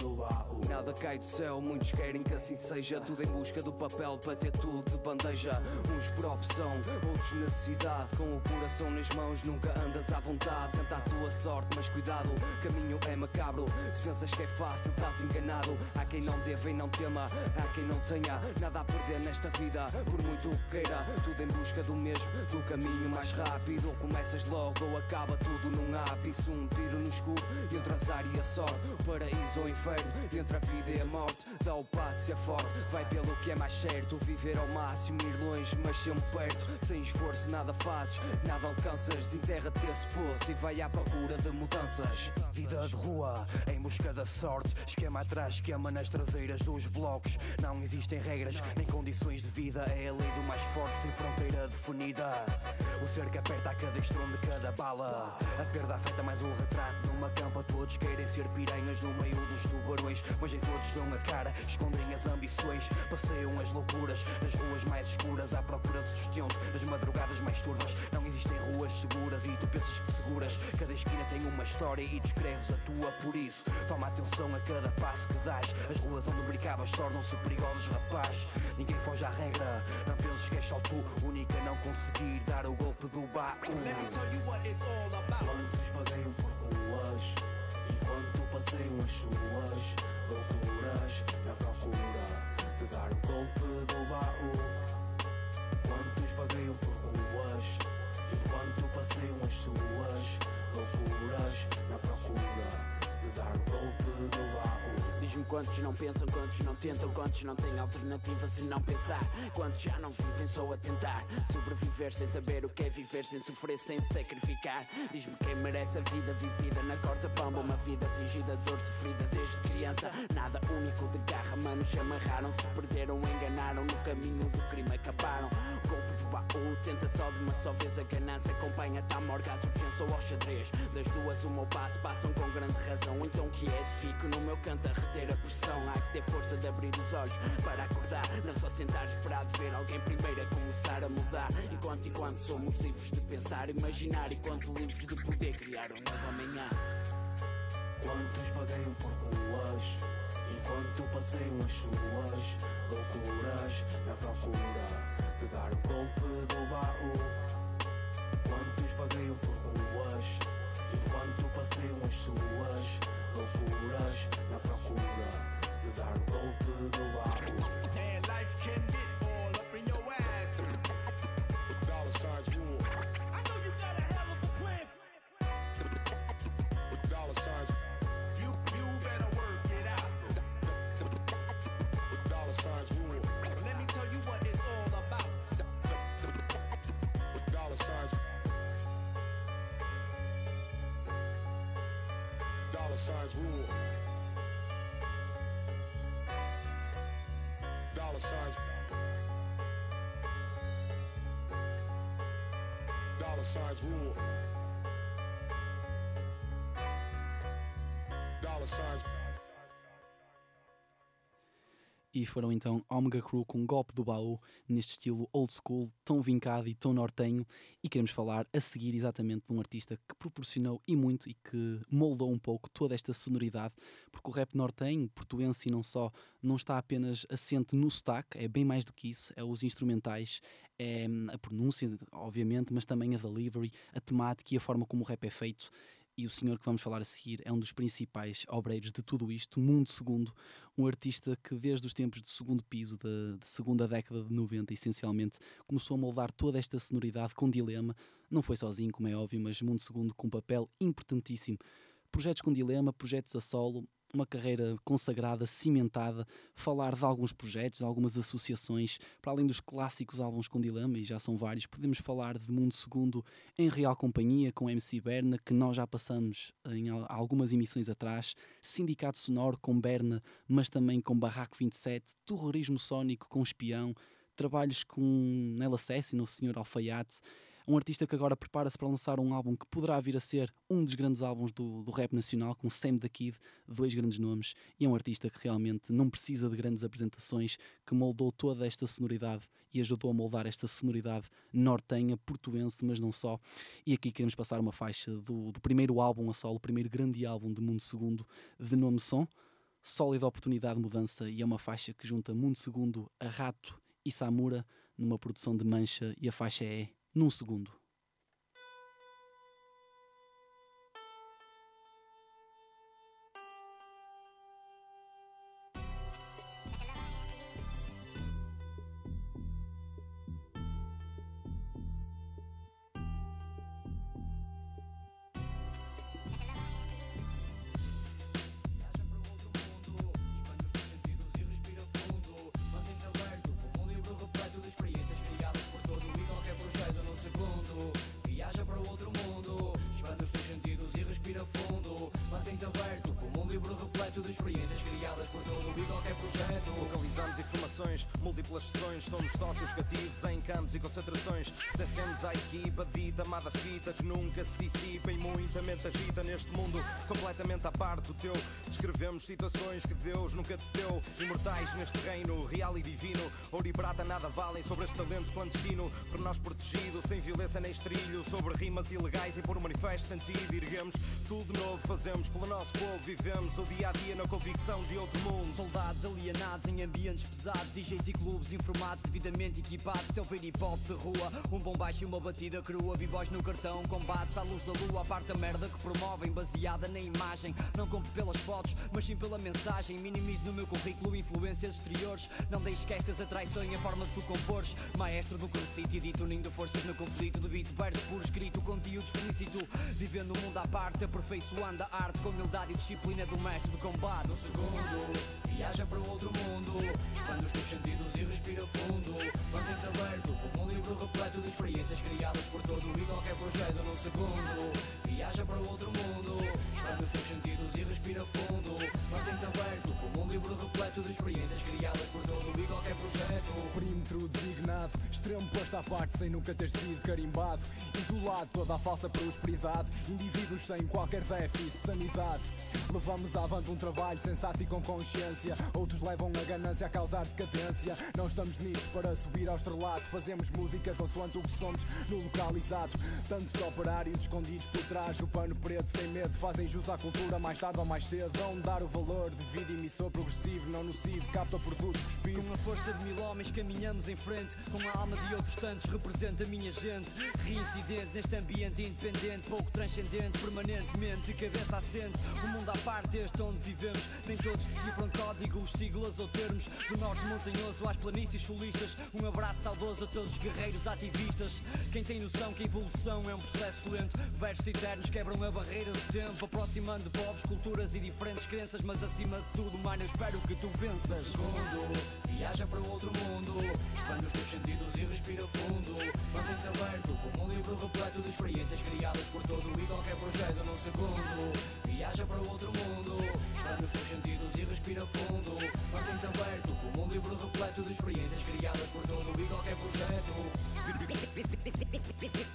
Nada cai do céu, muitos querem que assim seja. Tudo em busca do papel para ter tudo de bandeja. Uns por opção, outros necessidade. Com o coração nas mãos, nunca andas à vontade. Tenta a tua sorte, mas cuidado, caminho é macabro. Se pensas que é fácil, estás enganado. Há quem não deva e não tema, há quem não tenha nada a perder nesta vida. Por muito que queira, tudo em busca do mesmo, do caminho mais rápido. Ou começas logo ou acaba tudo num ápice. Um tiro no escuro entre azar e a sorte. Paraíso ou inferno, entre a vida e a morte. Dá o passo é forte, vai pelo que é mais certo. Viver ao máximo, ir longe, mas sempre perto. Sem esforço, nada fazes, nada alcanças. Desenterra-te esse poço e vai à procura de mudanças. Vida de rua, em busca da sorte. Esquema atrás, esquema nas traseiras dos blocos. Não existem regras, nem condições de vida. É a lei do mais forte, sem fronteira definida. O cerco aperta a cada estrondo de cada bala. A perda afeta mais um retrato numa campa. Todos querem ser piranhas no meio dos tubarões. Mas todos dão a cara, escondem as ambições. Passeiam as loucuras nas ruas mais escuras. À procura de sustento das madrugadas mais turvas. Não existem ruas seguras e tu pensas que seguras. Cada esquina tem uma história e descreves a tua por isso. Toma atenção a cada passo que dás. As ruas onde brincavas tornam-se perigosas, rapaz. Ninguém foge à regra. Não penses que és só tu, única a não conseguir dar o golpe do baú. Quantos vagueiam por ruas enquanto passeiam as suas loucuras na procura de dar o golpe do baú? Quantos vagueiam por ruas enquanto passeiam as suas loucuras na procura de dar o golpe do baú? Diz-me quantos não pensam, quantos não tentam, quantos não têm alternativa se não pensar. Quantos já não vivem só a tentar sobreviver sem saber o que é viver, sem sofrer, sem sacrificar. Diz-me quem merece a vida vivida na corda bamba, uma vida atingida, dor sofrida desde criança. Nada único de garra, manos amarraram, se perderam, enganaram no caminho do crime, acabaram. Golpe do baú, tenta só de uma só vez a ganância, acompanha-te à morga, às urgência ou ao xadrez. Das duas, uma ou passo, passam com grande razão. Então que é de fico no meu canto a reter a pressão. Há que ter força de abrir os olhos para acordar. Não só sentar esperado ver alguém primeiro a começar a mudar. Enquanto enquanto somos livres de pensar, imaginar, enquanto livres de poder criar um novo amanhã. Quantos vagueiam por ruas Enquanto passeiam as suas loucuras na procura de dar o golpe do baú. Quantos vagueiam por ruas enquanto passeiam as suas loucuras na procura de dar o golpe do baú. And life can get all up in signs rule. Dollar signs. E foram então Omega Crew com um golpe do baú, neste estilo old school, tão vincado e tão nortenho. E queremos falar a seguir exatamente de um artista que proporcionou e muito e que moldou um pouco toda esta sonoridade, porque o rap nortenho, portuense e não só, não está apenas assente no sotaque, é bem mais do que isso, é os instrumentais, é a pronúncia, obviamente, mas também a delivery, a temática e a forma como o rap é feito. E o senhor que vamos falar a seguir é um dos principais obreiros de tudo isto, Mundo Segundo, um artista que desde os tempos de segundo piso, da, da segunda década de 90, essencialmente, começou a moldar toda esta sonoridade com dilema. Não foi sozinho, como é óbvio, mas Mundo Segundo com um papel importantíssimo. Projetos com dilema, projetos a solo, uma carreira consagrada, cimentada, falar de alguns projetos, algumas associações, para além dos clássicos álbuns com dilema, e já são vários, podemos falar de Mundo Segundo em Real Companhia, com MC Berna, que nós já passamos em al- algumas emissões atrás, Sindicato Sonoro com Berna, mas também com Barraco 27, Terrorismo Sónico com Espião, trabalhos com Nela Assassin, o Sr. Alfaiate, um artista que agora prepara-se para lançar um álbum que poderá vir a ser um dos grandes álbuns do, do rap nacional, com Sam da Kid, dois grandes nomes, e é um artista que realmente não precisa de grandes apresentações, que moldou toda esta sonoridade e ajudou a moldar esta sonoridade nortenha, portuense, mas não só. E aqui queremos passar uma faixa do, do primeiro álbum a solo, o primeiro grande álbum de Mundo Segundo, de nome Som, sólida oportunidade de mudança, e é uma faixa que junta Mundo Segundo a Rato e Samura numa produção de mancha, e a faixa é Num Segundo. Neste mundo completamente à parte do teu. Descrevemos situações que Deus nunca te deu, imortais neste reino, real e divino. Ouro e prata nada valem sobre este talento clandestino, por nós protegido, sem violência nem estrilho, sobre rimas ilegais e por manifesto sentido. Erguemos tudo novo, fazemos pelo nosso povo, vivemos o dia a dia na convicção de outro mundo. Soldados alienados em ambientes pesados, DJs e clubes informados, devidamente equipados. Teu ver hip hop de rua, um bom baixo e uma batida crua. B-boys no cartão, combates à luz da lua. A parte da merda que promovem, baseada na imagem. Não compro pelas fotos, mas sim pela mensagem. Minimizo no meu currículo influências exteriores. Não deixes que estas atraiçoem a forma de tu compores. Maestro do concito e dito, unindo forças no conflito. De beat, verso por escrito, conteúdo explícito. Vivendo um mundo à parte, aperfeiçoando a arte com humildade e disciplina do mestre de combate. No segundo, viaja para outro mundo. Expande os teus sentidos e respira fundo. Mantém-te aberto como um livro repleto de experiências criadas por todo e qualquer projeto num segundo. Viaja para outro mundo. Expande os teus sentidos e respira fundo. Mantém-te aberto como um livro repleto de experiências criadas por todo e qualquer projeto. Perímetro designado, extremo posto à parte sem nunca ter sido carimbado. Isolado toda a falsa prosperidade, indivíduos sem qualquer déficit de sanidade. Levamos avante um trabalho sensato e com consciência. Outros levam a ganância a causar decadência. Não estamos nisto para subir ao estrelato. Fazemos música consoante o que somos no local exato. Tantos operários escondidos por trás rasga o pano preto sem medo. Fazem jus à cultura mais tarde ou mais cedo. Vão dar o valor de vida emissor progressivo, não nocivo. Capta produto cuspido. Com a força de mil homens caminhamos em frente. Com a alma de outros tantos representa a minha gente. Reincidente neste ambiente independente, pouco transcendente, permanentemente, de cabeça assente. O mundo à parte, este onde vivemos. Nem todos decifram códigos, siglas ou termos. Do norte montanhoso às planícies solistas. Um abraço saudoso a todos os guerreiros ativistas. Quem tem noção que a evolução é um processo lento. Versos eternos quebram a barreira do tempo, aproximando povos, culturas e diferentes crenças. Mas acima de tudo, mano, eu espero que tu venças. segundo Viaja para outro mundo Expande os teus sentidos e respira fundo. Mantém-te aberto como um livro repleto de experiências criadas por todo e qualquer projeto num segundo. Viaja para outro mundo. Expande os teus sentidos e respira fundo. Mantém-te aberto como um livro repleto de experiências criadas por todo e qualquer projeto.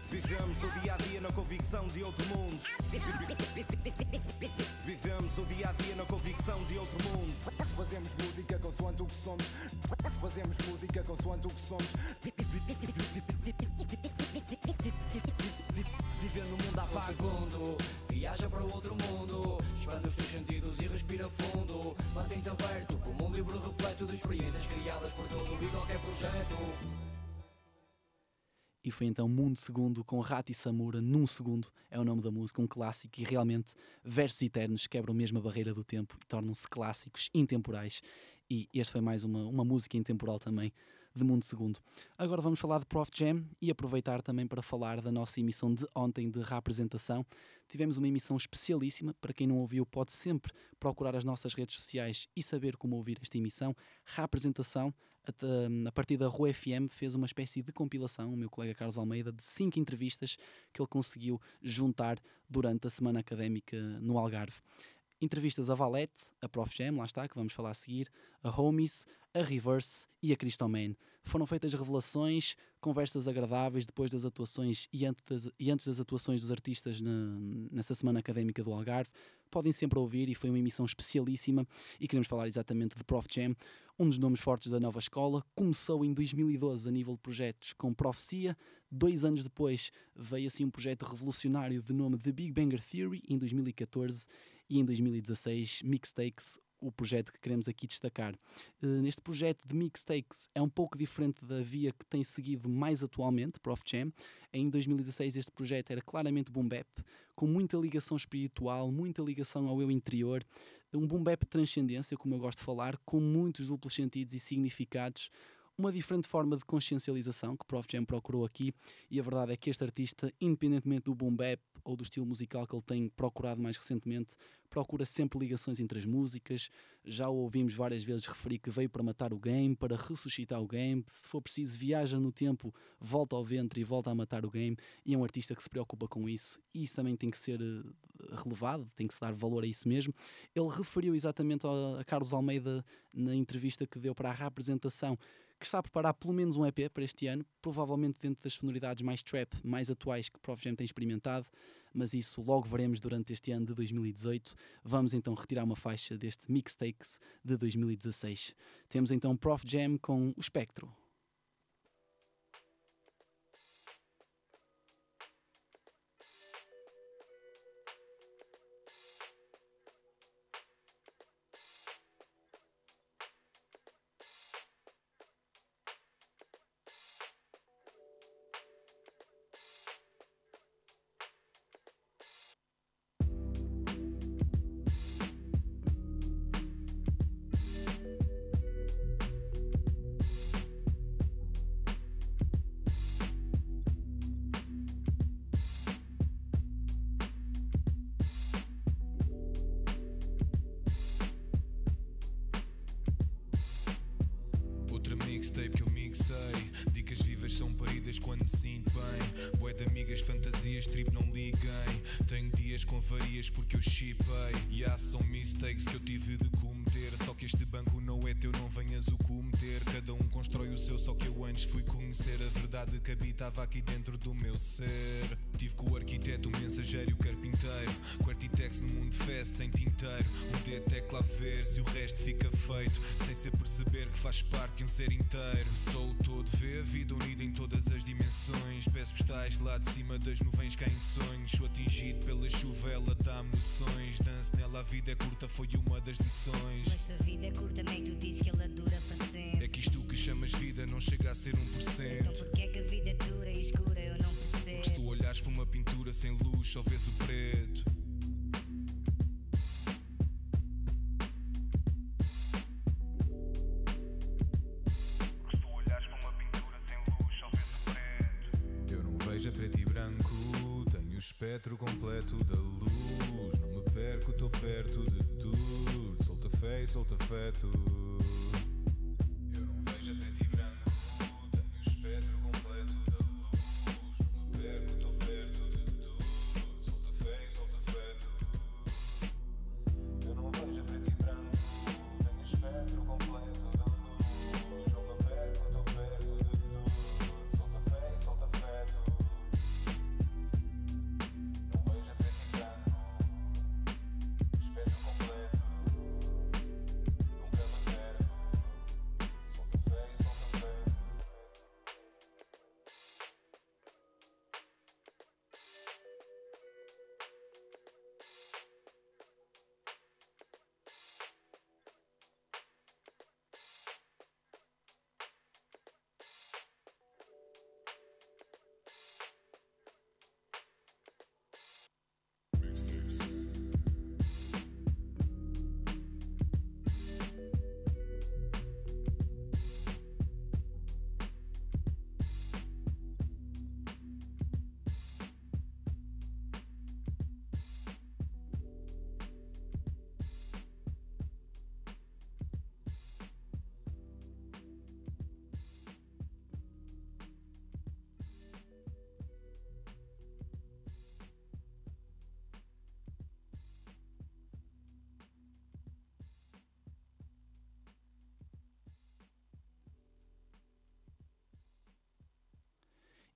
Vivemos o dia a dia na convicção de outro mundo. Vivemos o dia a dia na convicção de outro mundo. Fazemos música consoante o que somos. Fazemos música consoante o que somos. Vivendo no mundo à Um parte. segundo Viaja para outro mundo Expande os teus sentidos e respira fundo Mantém-te aberto como um livro repleto de experiências criadas por todo e qualquer projeto E foi então Mundo Segundo com Rati Samura, Num Segundo, é o nome da música, um clássico e realmente versos eternos quebram mesmo a barreira do tempo e tornam-se clássicos intemporais. E este foi mais uma, uma música intemporal também de Mundo Segundo. Agora vamos falar de Prof Jam e aproveitar também para falar da nossa emissão de ontem de reapresentação. Tivemos uma emissão especialíssima, para quem não ouviu pode sempre procurar as nossas redes sociais e saber como ouvir esta emissão. Reapresentação, a, partir da Rua FM, fez uma espécie de compilação, o meu colega Carlos Almeida, de cinco entrevistas que ele conseguiu juntar durante a semana académica no Algarve. Entrevistas a Valete, a Prof Jam, lá está, que vamos falar a seguir, a Homies, a Reverse e a Crystal Man. Foram feitas revelações, conversas agradáveis depois das atuações e antes das, e antes das atuações dos artistas na, nessa semana académica do Algarve. Podem sempre ouvir e foi uma emissão especialíssima e queremos falar exatamente de Prof Jam, um dos nomes fortes da nova escola. Começou em 2012 a nível de projetos com Profecia. Dois anos depois veio assim um projeto revolucionário de nome The Big Banger Theory, em 2014 e em 2016 Mixtakes, o projeto que queremos aqui destacar. Uh, neste projeto de mixtakes é um pouco diferente da via que tem seguido mais atualmente, Prof Jam. Em 2016 este projeto era claramente boom bap, com muita ligação espiritual, muita ligação ao eu interior, um boom bap de transcendência, como eu gosto de falar, com muitos duplos sentidos e significados, uma diferente forma de consciencialização que Prof Jam procurou aqui e a verdade é que este artista, independentemente do boom bap ou do estilo musical que ele tem procurado mais recentemente, procura sempre ligações entre as músicas. Já o ouvimos várias vezes referir que veio para matar o game, para ressuscitar o game. Se for preciso, viaja no tempo, volta ao ventre e volta a matar o game. E é um artista que se preocupa com isso. E isso também tem que ser uh, relevado, tem que se dar valor a isso mesmo. Ele referiu exatamente a Carlos Almeida na entrevista que deu para a representação que está a preparar pelo menos um EP para este ano, provavelmente dentro das sonoridades mais trap, mais atuais que Prof Jam tem experimentado, mas isso logo veremos durante este ano de 2018. Vamos então retirar uma faixa deste Mixtakes de 2016. Temos então Prof Jam com o Espectro. Trip não liguem Tenho dias com farias porque eu chipei E há são mistakes que eu tive de cometer. Só que este banco não é teu, não venhas o cometer. Cada um constrói o seu, só que eu antes fui conhecer A verdade que habitava aqui dentro do meu ser. Tive com o arquiteto, o mensageiro e o carpinteiro. Com arquitex no mundo fest sem tinteiro. Um dedo é ver se o resto fica feito. Sem se perceber que faz parte de um ser inteiro. Sou o todo, vê a vida unida em todas as dimensões. Peço postais lá de cima das nuvens sonhos, caem sonhos. Sou atingido pela chuva, ela dá-me noções. Danço nela, a vida é curta, foi uma das lições. Mas se a vida é curta, meio tu dizes que ela dura para sempre. É que isto que chamas vida não chega a ser 1%. Então porquê é que a vida é dura e escura? Eu não percebo. Porque se tu olhares para uma pintura sem luz, só vês o preto. Espectro completo da luz. Não me perco, estou perto de tudo. Solta fé e solta afeto.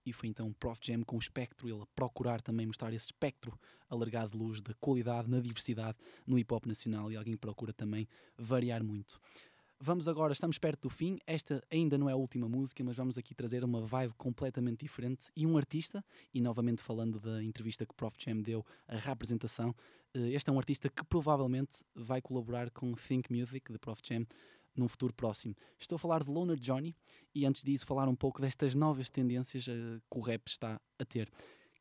E foi então Prof Jam com o espectro, ele a procurar também mostrar esse espectro alargado de luz, da qualidade, na diversidade no hip hop nacional e alguém que procura também variar muito. Vamos agora, estamos perto do fim. Esta ainda não é a última música, mas vamos aqui trazer uma vibe completamente diferente e um artista. E novamente falando da entrevista que Prof Jam deu, a representação, eh, este é um artista que provavelmente vai colaborar com Think Music de Prof Jam num futuro próximo. Estou a falar de Loner Johnny e antes disso falar um pouco destas novas tendências uh, que o rap está a ter.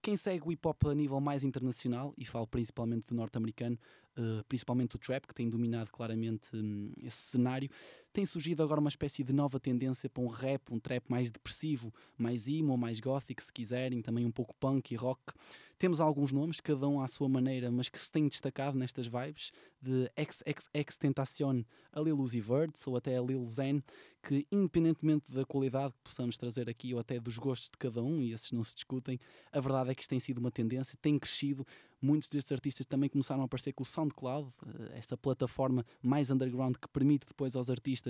Quem segue o hip hop a nível mais internacional, e falo principalmente do norte-americano, uh, principalmente o trap, que tem dominado claramente um, esse cenário, tem surgido agora uma espécie de nova tendência para um rap, um trap mais depressivo, mais emo, mais gothic, se quiserem, também um pouco punk e rock. Temos alguns nomes, cada um à sua maneira, mas que se têm destacado nestas vibes, de XXX Tentacion a Lil Uzi Vert ou até a Lil Zen, que independentemente da qualidade que possamos trazer aqui ou até dos gostos de cada um, e esses não se discutem, a verdade é que isto tem sido uma tendência, tem crescido. Muitos destes artistas também começaram a aparecer com o SoundCloud, essa plataforma mais underground que permite depois aos artistas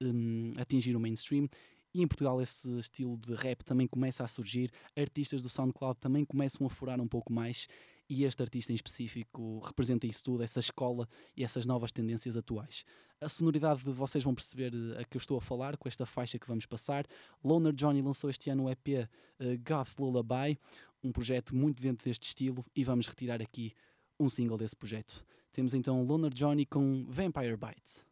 um, atingir o mainstream. E em Portugal esse estilo de rap também começa a surgir, artistas do SoundCloud também começam a furar um pouco mais e este artista em específico representa isso tudo, essa escola e essas novas tendências atuais. A sonoridade de vocês vão perceber a que eu estou a falar com esta faixa que vamos passar. Loner Johnny lançou este ano o EP uh, Goth Lullaby, um projeto muito dentro deste estilo e vamos retirar aqui um single desse projeto. Temos então Loner Johnny com Vampire Bite.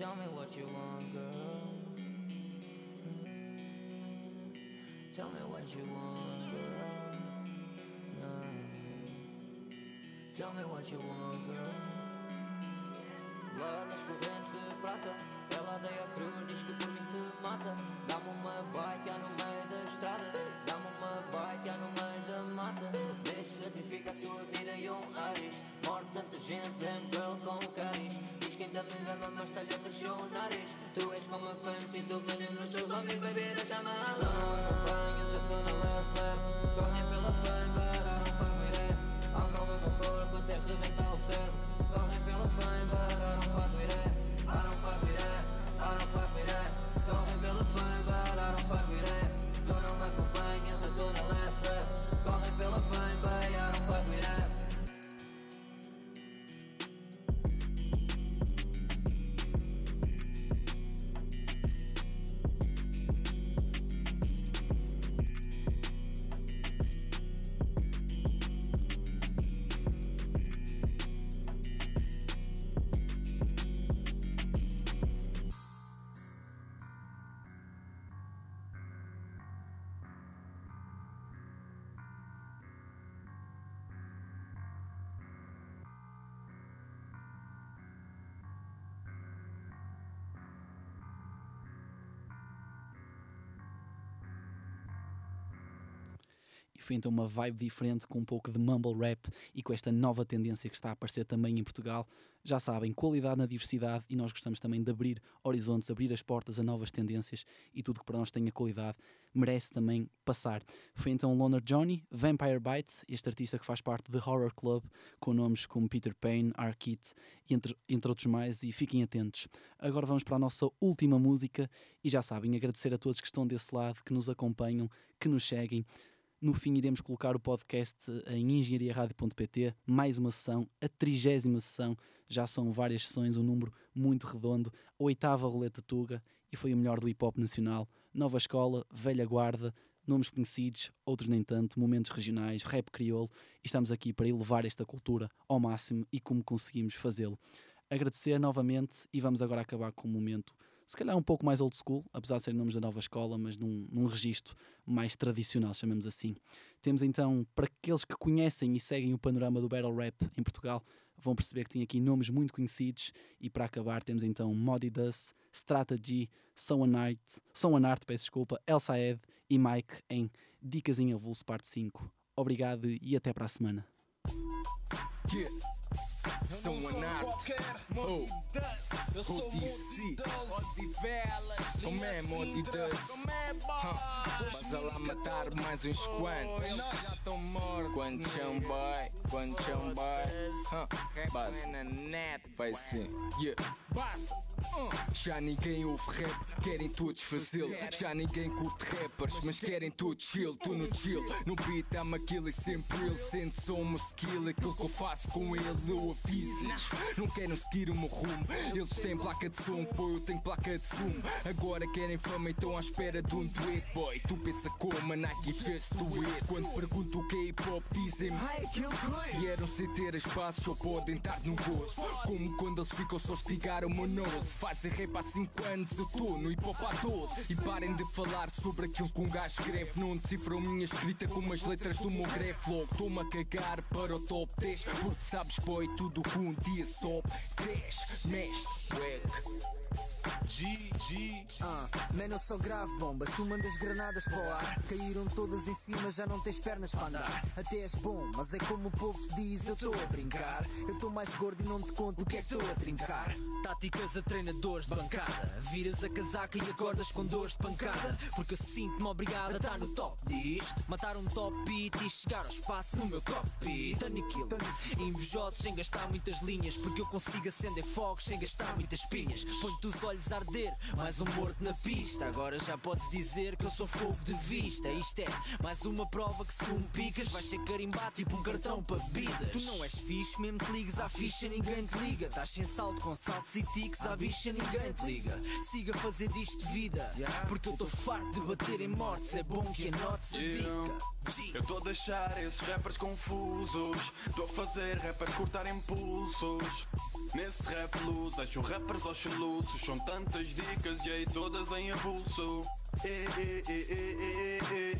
Tell me what you want, girl. Tell me what you want, girl. Tell me what you want, girl. Leva das correntes de prata. Ela odeia a cruz, diz que por mim se mata. Dá-me uma bike no meio da estrada. Dá-me uma bike no meio da mata. Deixa sacrifica a sua vida e um ares Morre tanta gente, vem girl com caris Diz que ainda me ama, mas está-lhe a E foi então uma vibe diferente com um pouco de mumble rap e com esta nova tendência que está a aparecer também em Portugal. Já sabem, qualidade na diversidade e nós gostamos também de abrir horizontes, abrir as portas a novas tendências e tudo que para nós tenha qualidade merece também passar. Foi então Loner Johnny, Vampire Bites, este artista que faz parte de Horror Club, com nomes como Peter Payne, Arkit entre, entre outros mais, e fiquem atentos. Agora vamos para a nossa última música e já sabem, agradecer a todos que estão desse lado, que nos acompanham, que nos seguem. No fim, iremos colocar o podcast em engenhariaradio.pt, mais uma sessão, a trigésima sessão. Já são várias sessões, um número muito redondo. A oitava roleta Tuga e foi o melhor do hip hop nacional. Nova escola, velha guarda, nomes conhecidos, outros nem tanto, momentos regionais, rap crioulo. E estamos aqui para elevar esta cultura ao máximo e como conseguimos fazê-lo. Agradecer novamente e vamos agora acabar com um momento se calhar um pouco mais old school, apesar de serem nomes da nova escola, mas num, num registro mais tradicional, chamemos assim. Temos então, para aqueles que conhecem e seguem o panorama do battle rap em Portugal, vão perceber que tem aqui nomes muito conhecidos e para acabar temos então Modidus, Strategy, Someone Art, Someone peço desculpa, Elsa Ed e Mike em Dicas em Avulso parte 5. Obrigado e até para a semana. Yeah. Someone out. Oh, ODC. Como é, Modidas? Vas a lá matar mais uns quantos. Já estão mortos. Quantos são boy? Quantos são boy? Net. Vai ser. Yeah. Já ninguém ouve rap, querem todos fazê-lo. Já ninguém curte rappers, mas querem todos chill. Tu no chill, no beat dá-me aquilo e sempre ele sente só uma skill. Aquilo que eu faço com ele, eu aviso. Não querem seguir o meu rumo. Eles têm placa de som, pô, eu tenho placa de fumo. Agora querem fama e estão à espera de um duet, boy. Tu pensa como, Nike just do it. Quando pergunto o que é hip hop, dizem-me Vieram sem ter as bases, só podem estar no gozo. Como quando eles ficam só a estigar o meu nose. Fazem rap há 5 anos, eu tô no hip hop há 12. E parem de falar sobre aquilo que um gajo escreve. Não decifram minha escrita como as letras do meu greve. Logo, estou-me a cagar para o top 10. Porque sabes, boy, tudo Pun ti e sop, desh, mesht, wek wack. GG Ah, mano, eu só grave bombas, tu mandas granadas para o ar. Caíram todas em cima, já não tens pernas para andar. Até és bom, mas é como o povo diz, eu estou a brincar. Eu estou mais gordo e não te conto o que é que estou a trincar. Táticas a treinadores de bancada. Viras a casaca e acordas com dores de pancada. Porque eu sinto-me obrigado a estar no top disto. Matar um top beat e chegar ao espaço no meu cockpit. Aniquilo. Invejosos sem gastar muitas linhas. Porque eu consigo acender fogos sem gastar muitas pinhas. Ponho-te os olhos a arder. Mais um morto na pista. Agora já podes dizer que eu sou fogo de vista. Isto é mais uma prova que se tu me picas, vais ser carimbado tipo um cartão para bebidas. Tu não és fixe, mesmo que ligues à ficha, ninguém te liga. Estás sem salto, com saltos e tiques à bicha, ninguém te liga. Siga fazendo isto de vida, porque eu estou farto de bater em mortes. É bom que a note se dica. Eu tô a deixar esses rappers confusos. Tô a fazer rappers cortar impulsos. Nesse rap luz, deixo rappers aos soluços. São tantas dicas e aí todas em avulso. E, e,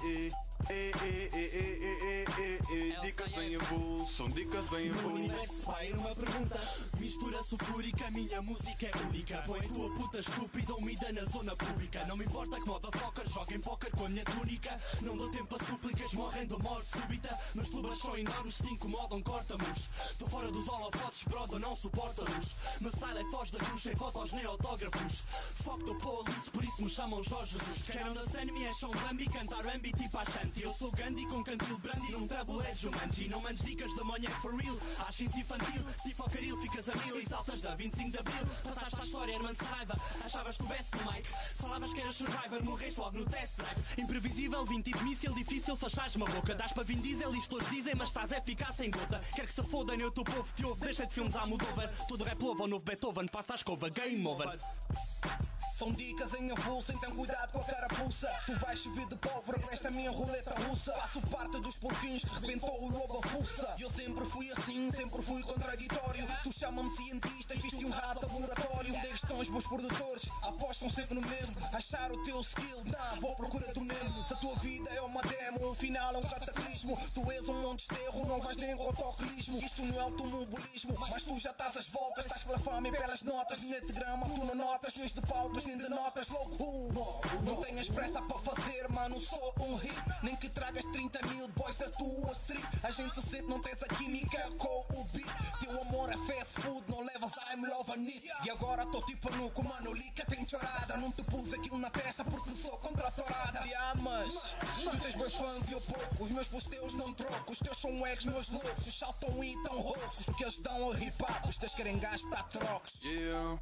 e, e, e, e, e. E, e, e, e, e, e, e, Dicas em avulso, são dicas em No avulso. universo vai uma pergunta. Mistura sulfúrica, minha música é única. Põe tua puta estúpida umida na zona pública. Não me importa que motherfucker joguem póquer com a minha túnica. Não dou tempo a súplicas, morrem de morte súbita. Meus clubes são enormes, te incomodam, corta-nos Tô fora dos holofotes, broda, não suporta luz Meu style é foz da cruz, sem fotos nem autógrafos Fuck the police, por isso me chamam Jorge Jesus. Quem não da me acham Bambi, cantar Bambi tipo a Shanti Eu sou Gandhi com cantil brandy num tabuleiro Jumanji Não mandes dicas da manhã for real. Achem-se infantil, se for caril ficas a mil. E saltas da 25 de Abril. Passaste a história, Herman Saraiva Achavas que houvesse no mic Falavas que eras survivor, morreste logo no test drive. Imprevisível, 20 tipo míssil, difícil achares uma boca. Dás para Vin Diesel, isto todos dizem Mas estás a ficar sem gota. Quer que se fodem, eu teu povo te ouve. Deixa de filmes à Moldova Todo rap louva, o novo Beethoven. Passa a escova, game over São dicas em avulso, então cuidado com a carapuça. Tu vais servir de pólvora para esta minha roleta russa. Faço parte dos porquinhos que rebentou o lobo avulsa. Eu sempre fui assim, sempre fui contraditório. Tu chama-me cientista, viste um rato laboratório. Onde é os meus produtores? Apostam sempre no mesmo. Achar o teu skill, não, vou à procura do mesmo. Se a tua vida é uma demo, o final é um cataclismo. Tu és um monte de erro, não vais nem com autocolismo. Isto não é automobilismo, mas tu já estás às voltas. Estás pela fama e pelas notas. Grama, tu não notas, juiz de pautas, nem de notas, who? Não tenhas pressa para fazer, mano, sou um hit. Nem que tragas 30 mil boys da tua street. A gente sente, não tens a química com o beat. Teu amor é fast food, não levas I'm love it. E agora tô tipo no mano, lica tem chorada. Não te pus aquilo na testa porque sou contratorada. Yeah, mas tu tens boi fãs e eu pouco. Os meus pros teus não troco. Os teus são eggs, meus loucos. Os saltam e tão roucos. Porque eles dão a hip hop. Os teus querem gastar trocos. Yeah.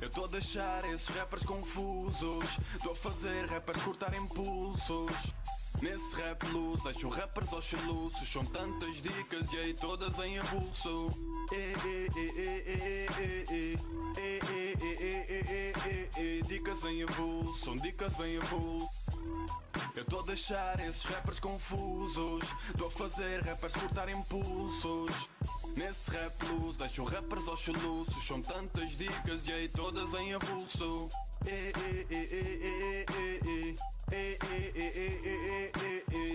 Eu tô a deixar esses rappers confusos. Tô a fazer rappers cortar impulsos. Nesse rap luz, deixo rappers aos soluços. São tantas dicas e aí todas em avulso. E, e, e, e, e, e, e. E, e, e, e, e, e, e, e. Dicas em avulso, são dicas em avulso. Eu tô a deixar esses rappers confusos. Tô a fazer rappers cortar impulsos. Nesse rap luz, deixo rappers aos soluços. São tantas dicas e aí todas em avulso.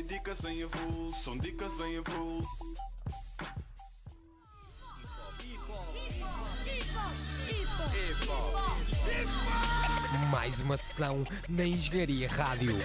Dicas em avulso, são dicas em avulso. Mais uma sessão na Engenharia Rádio.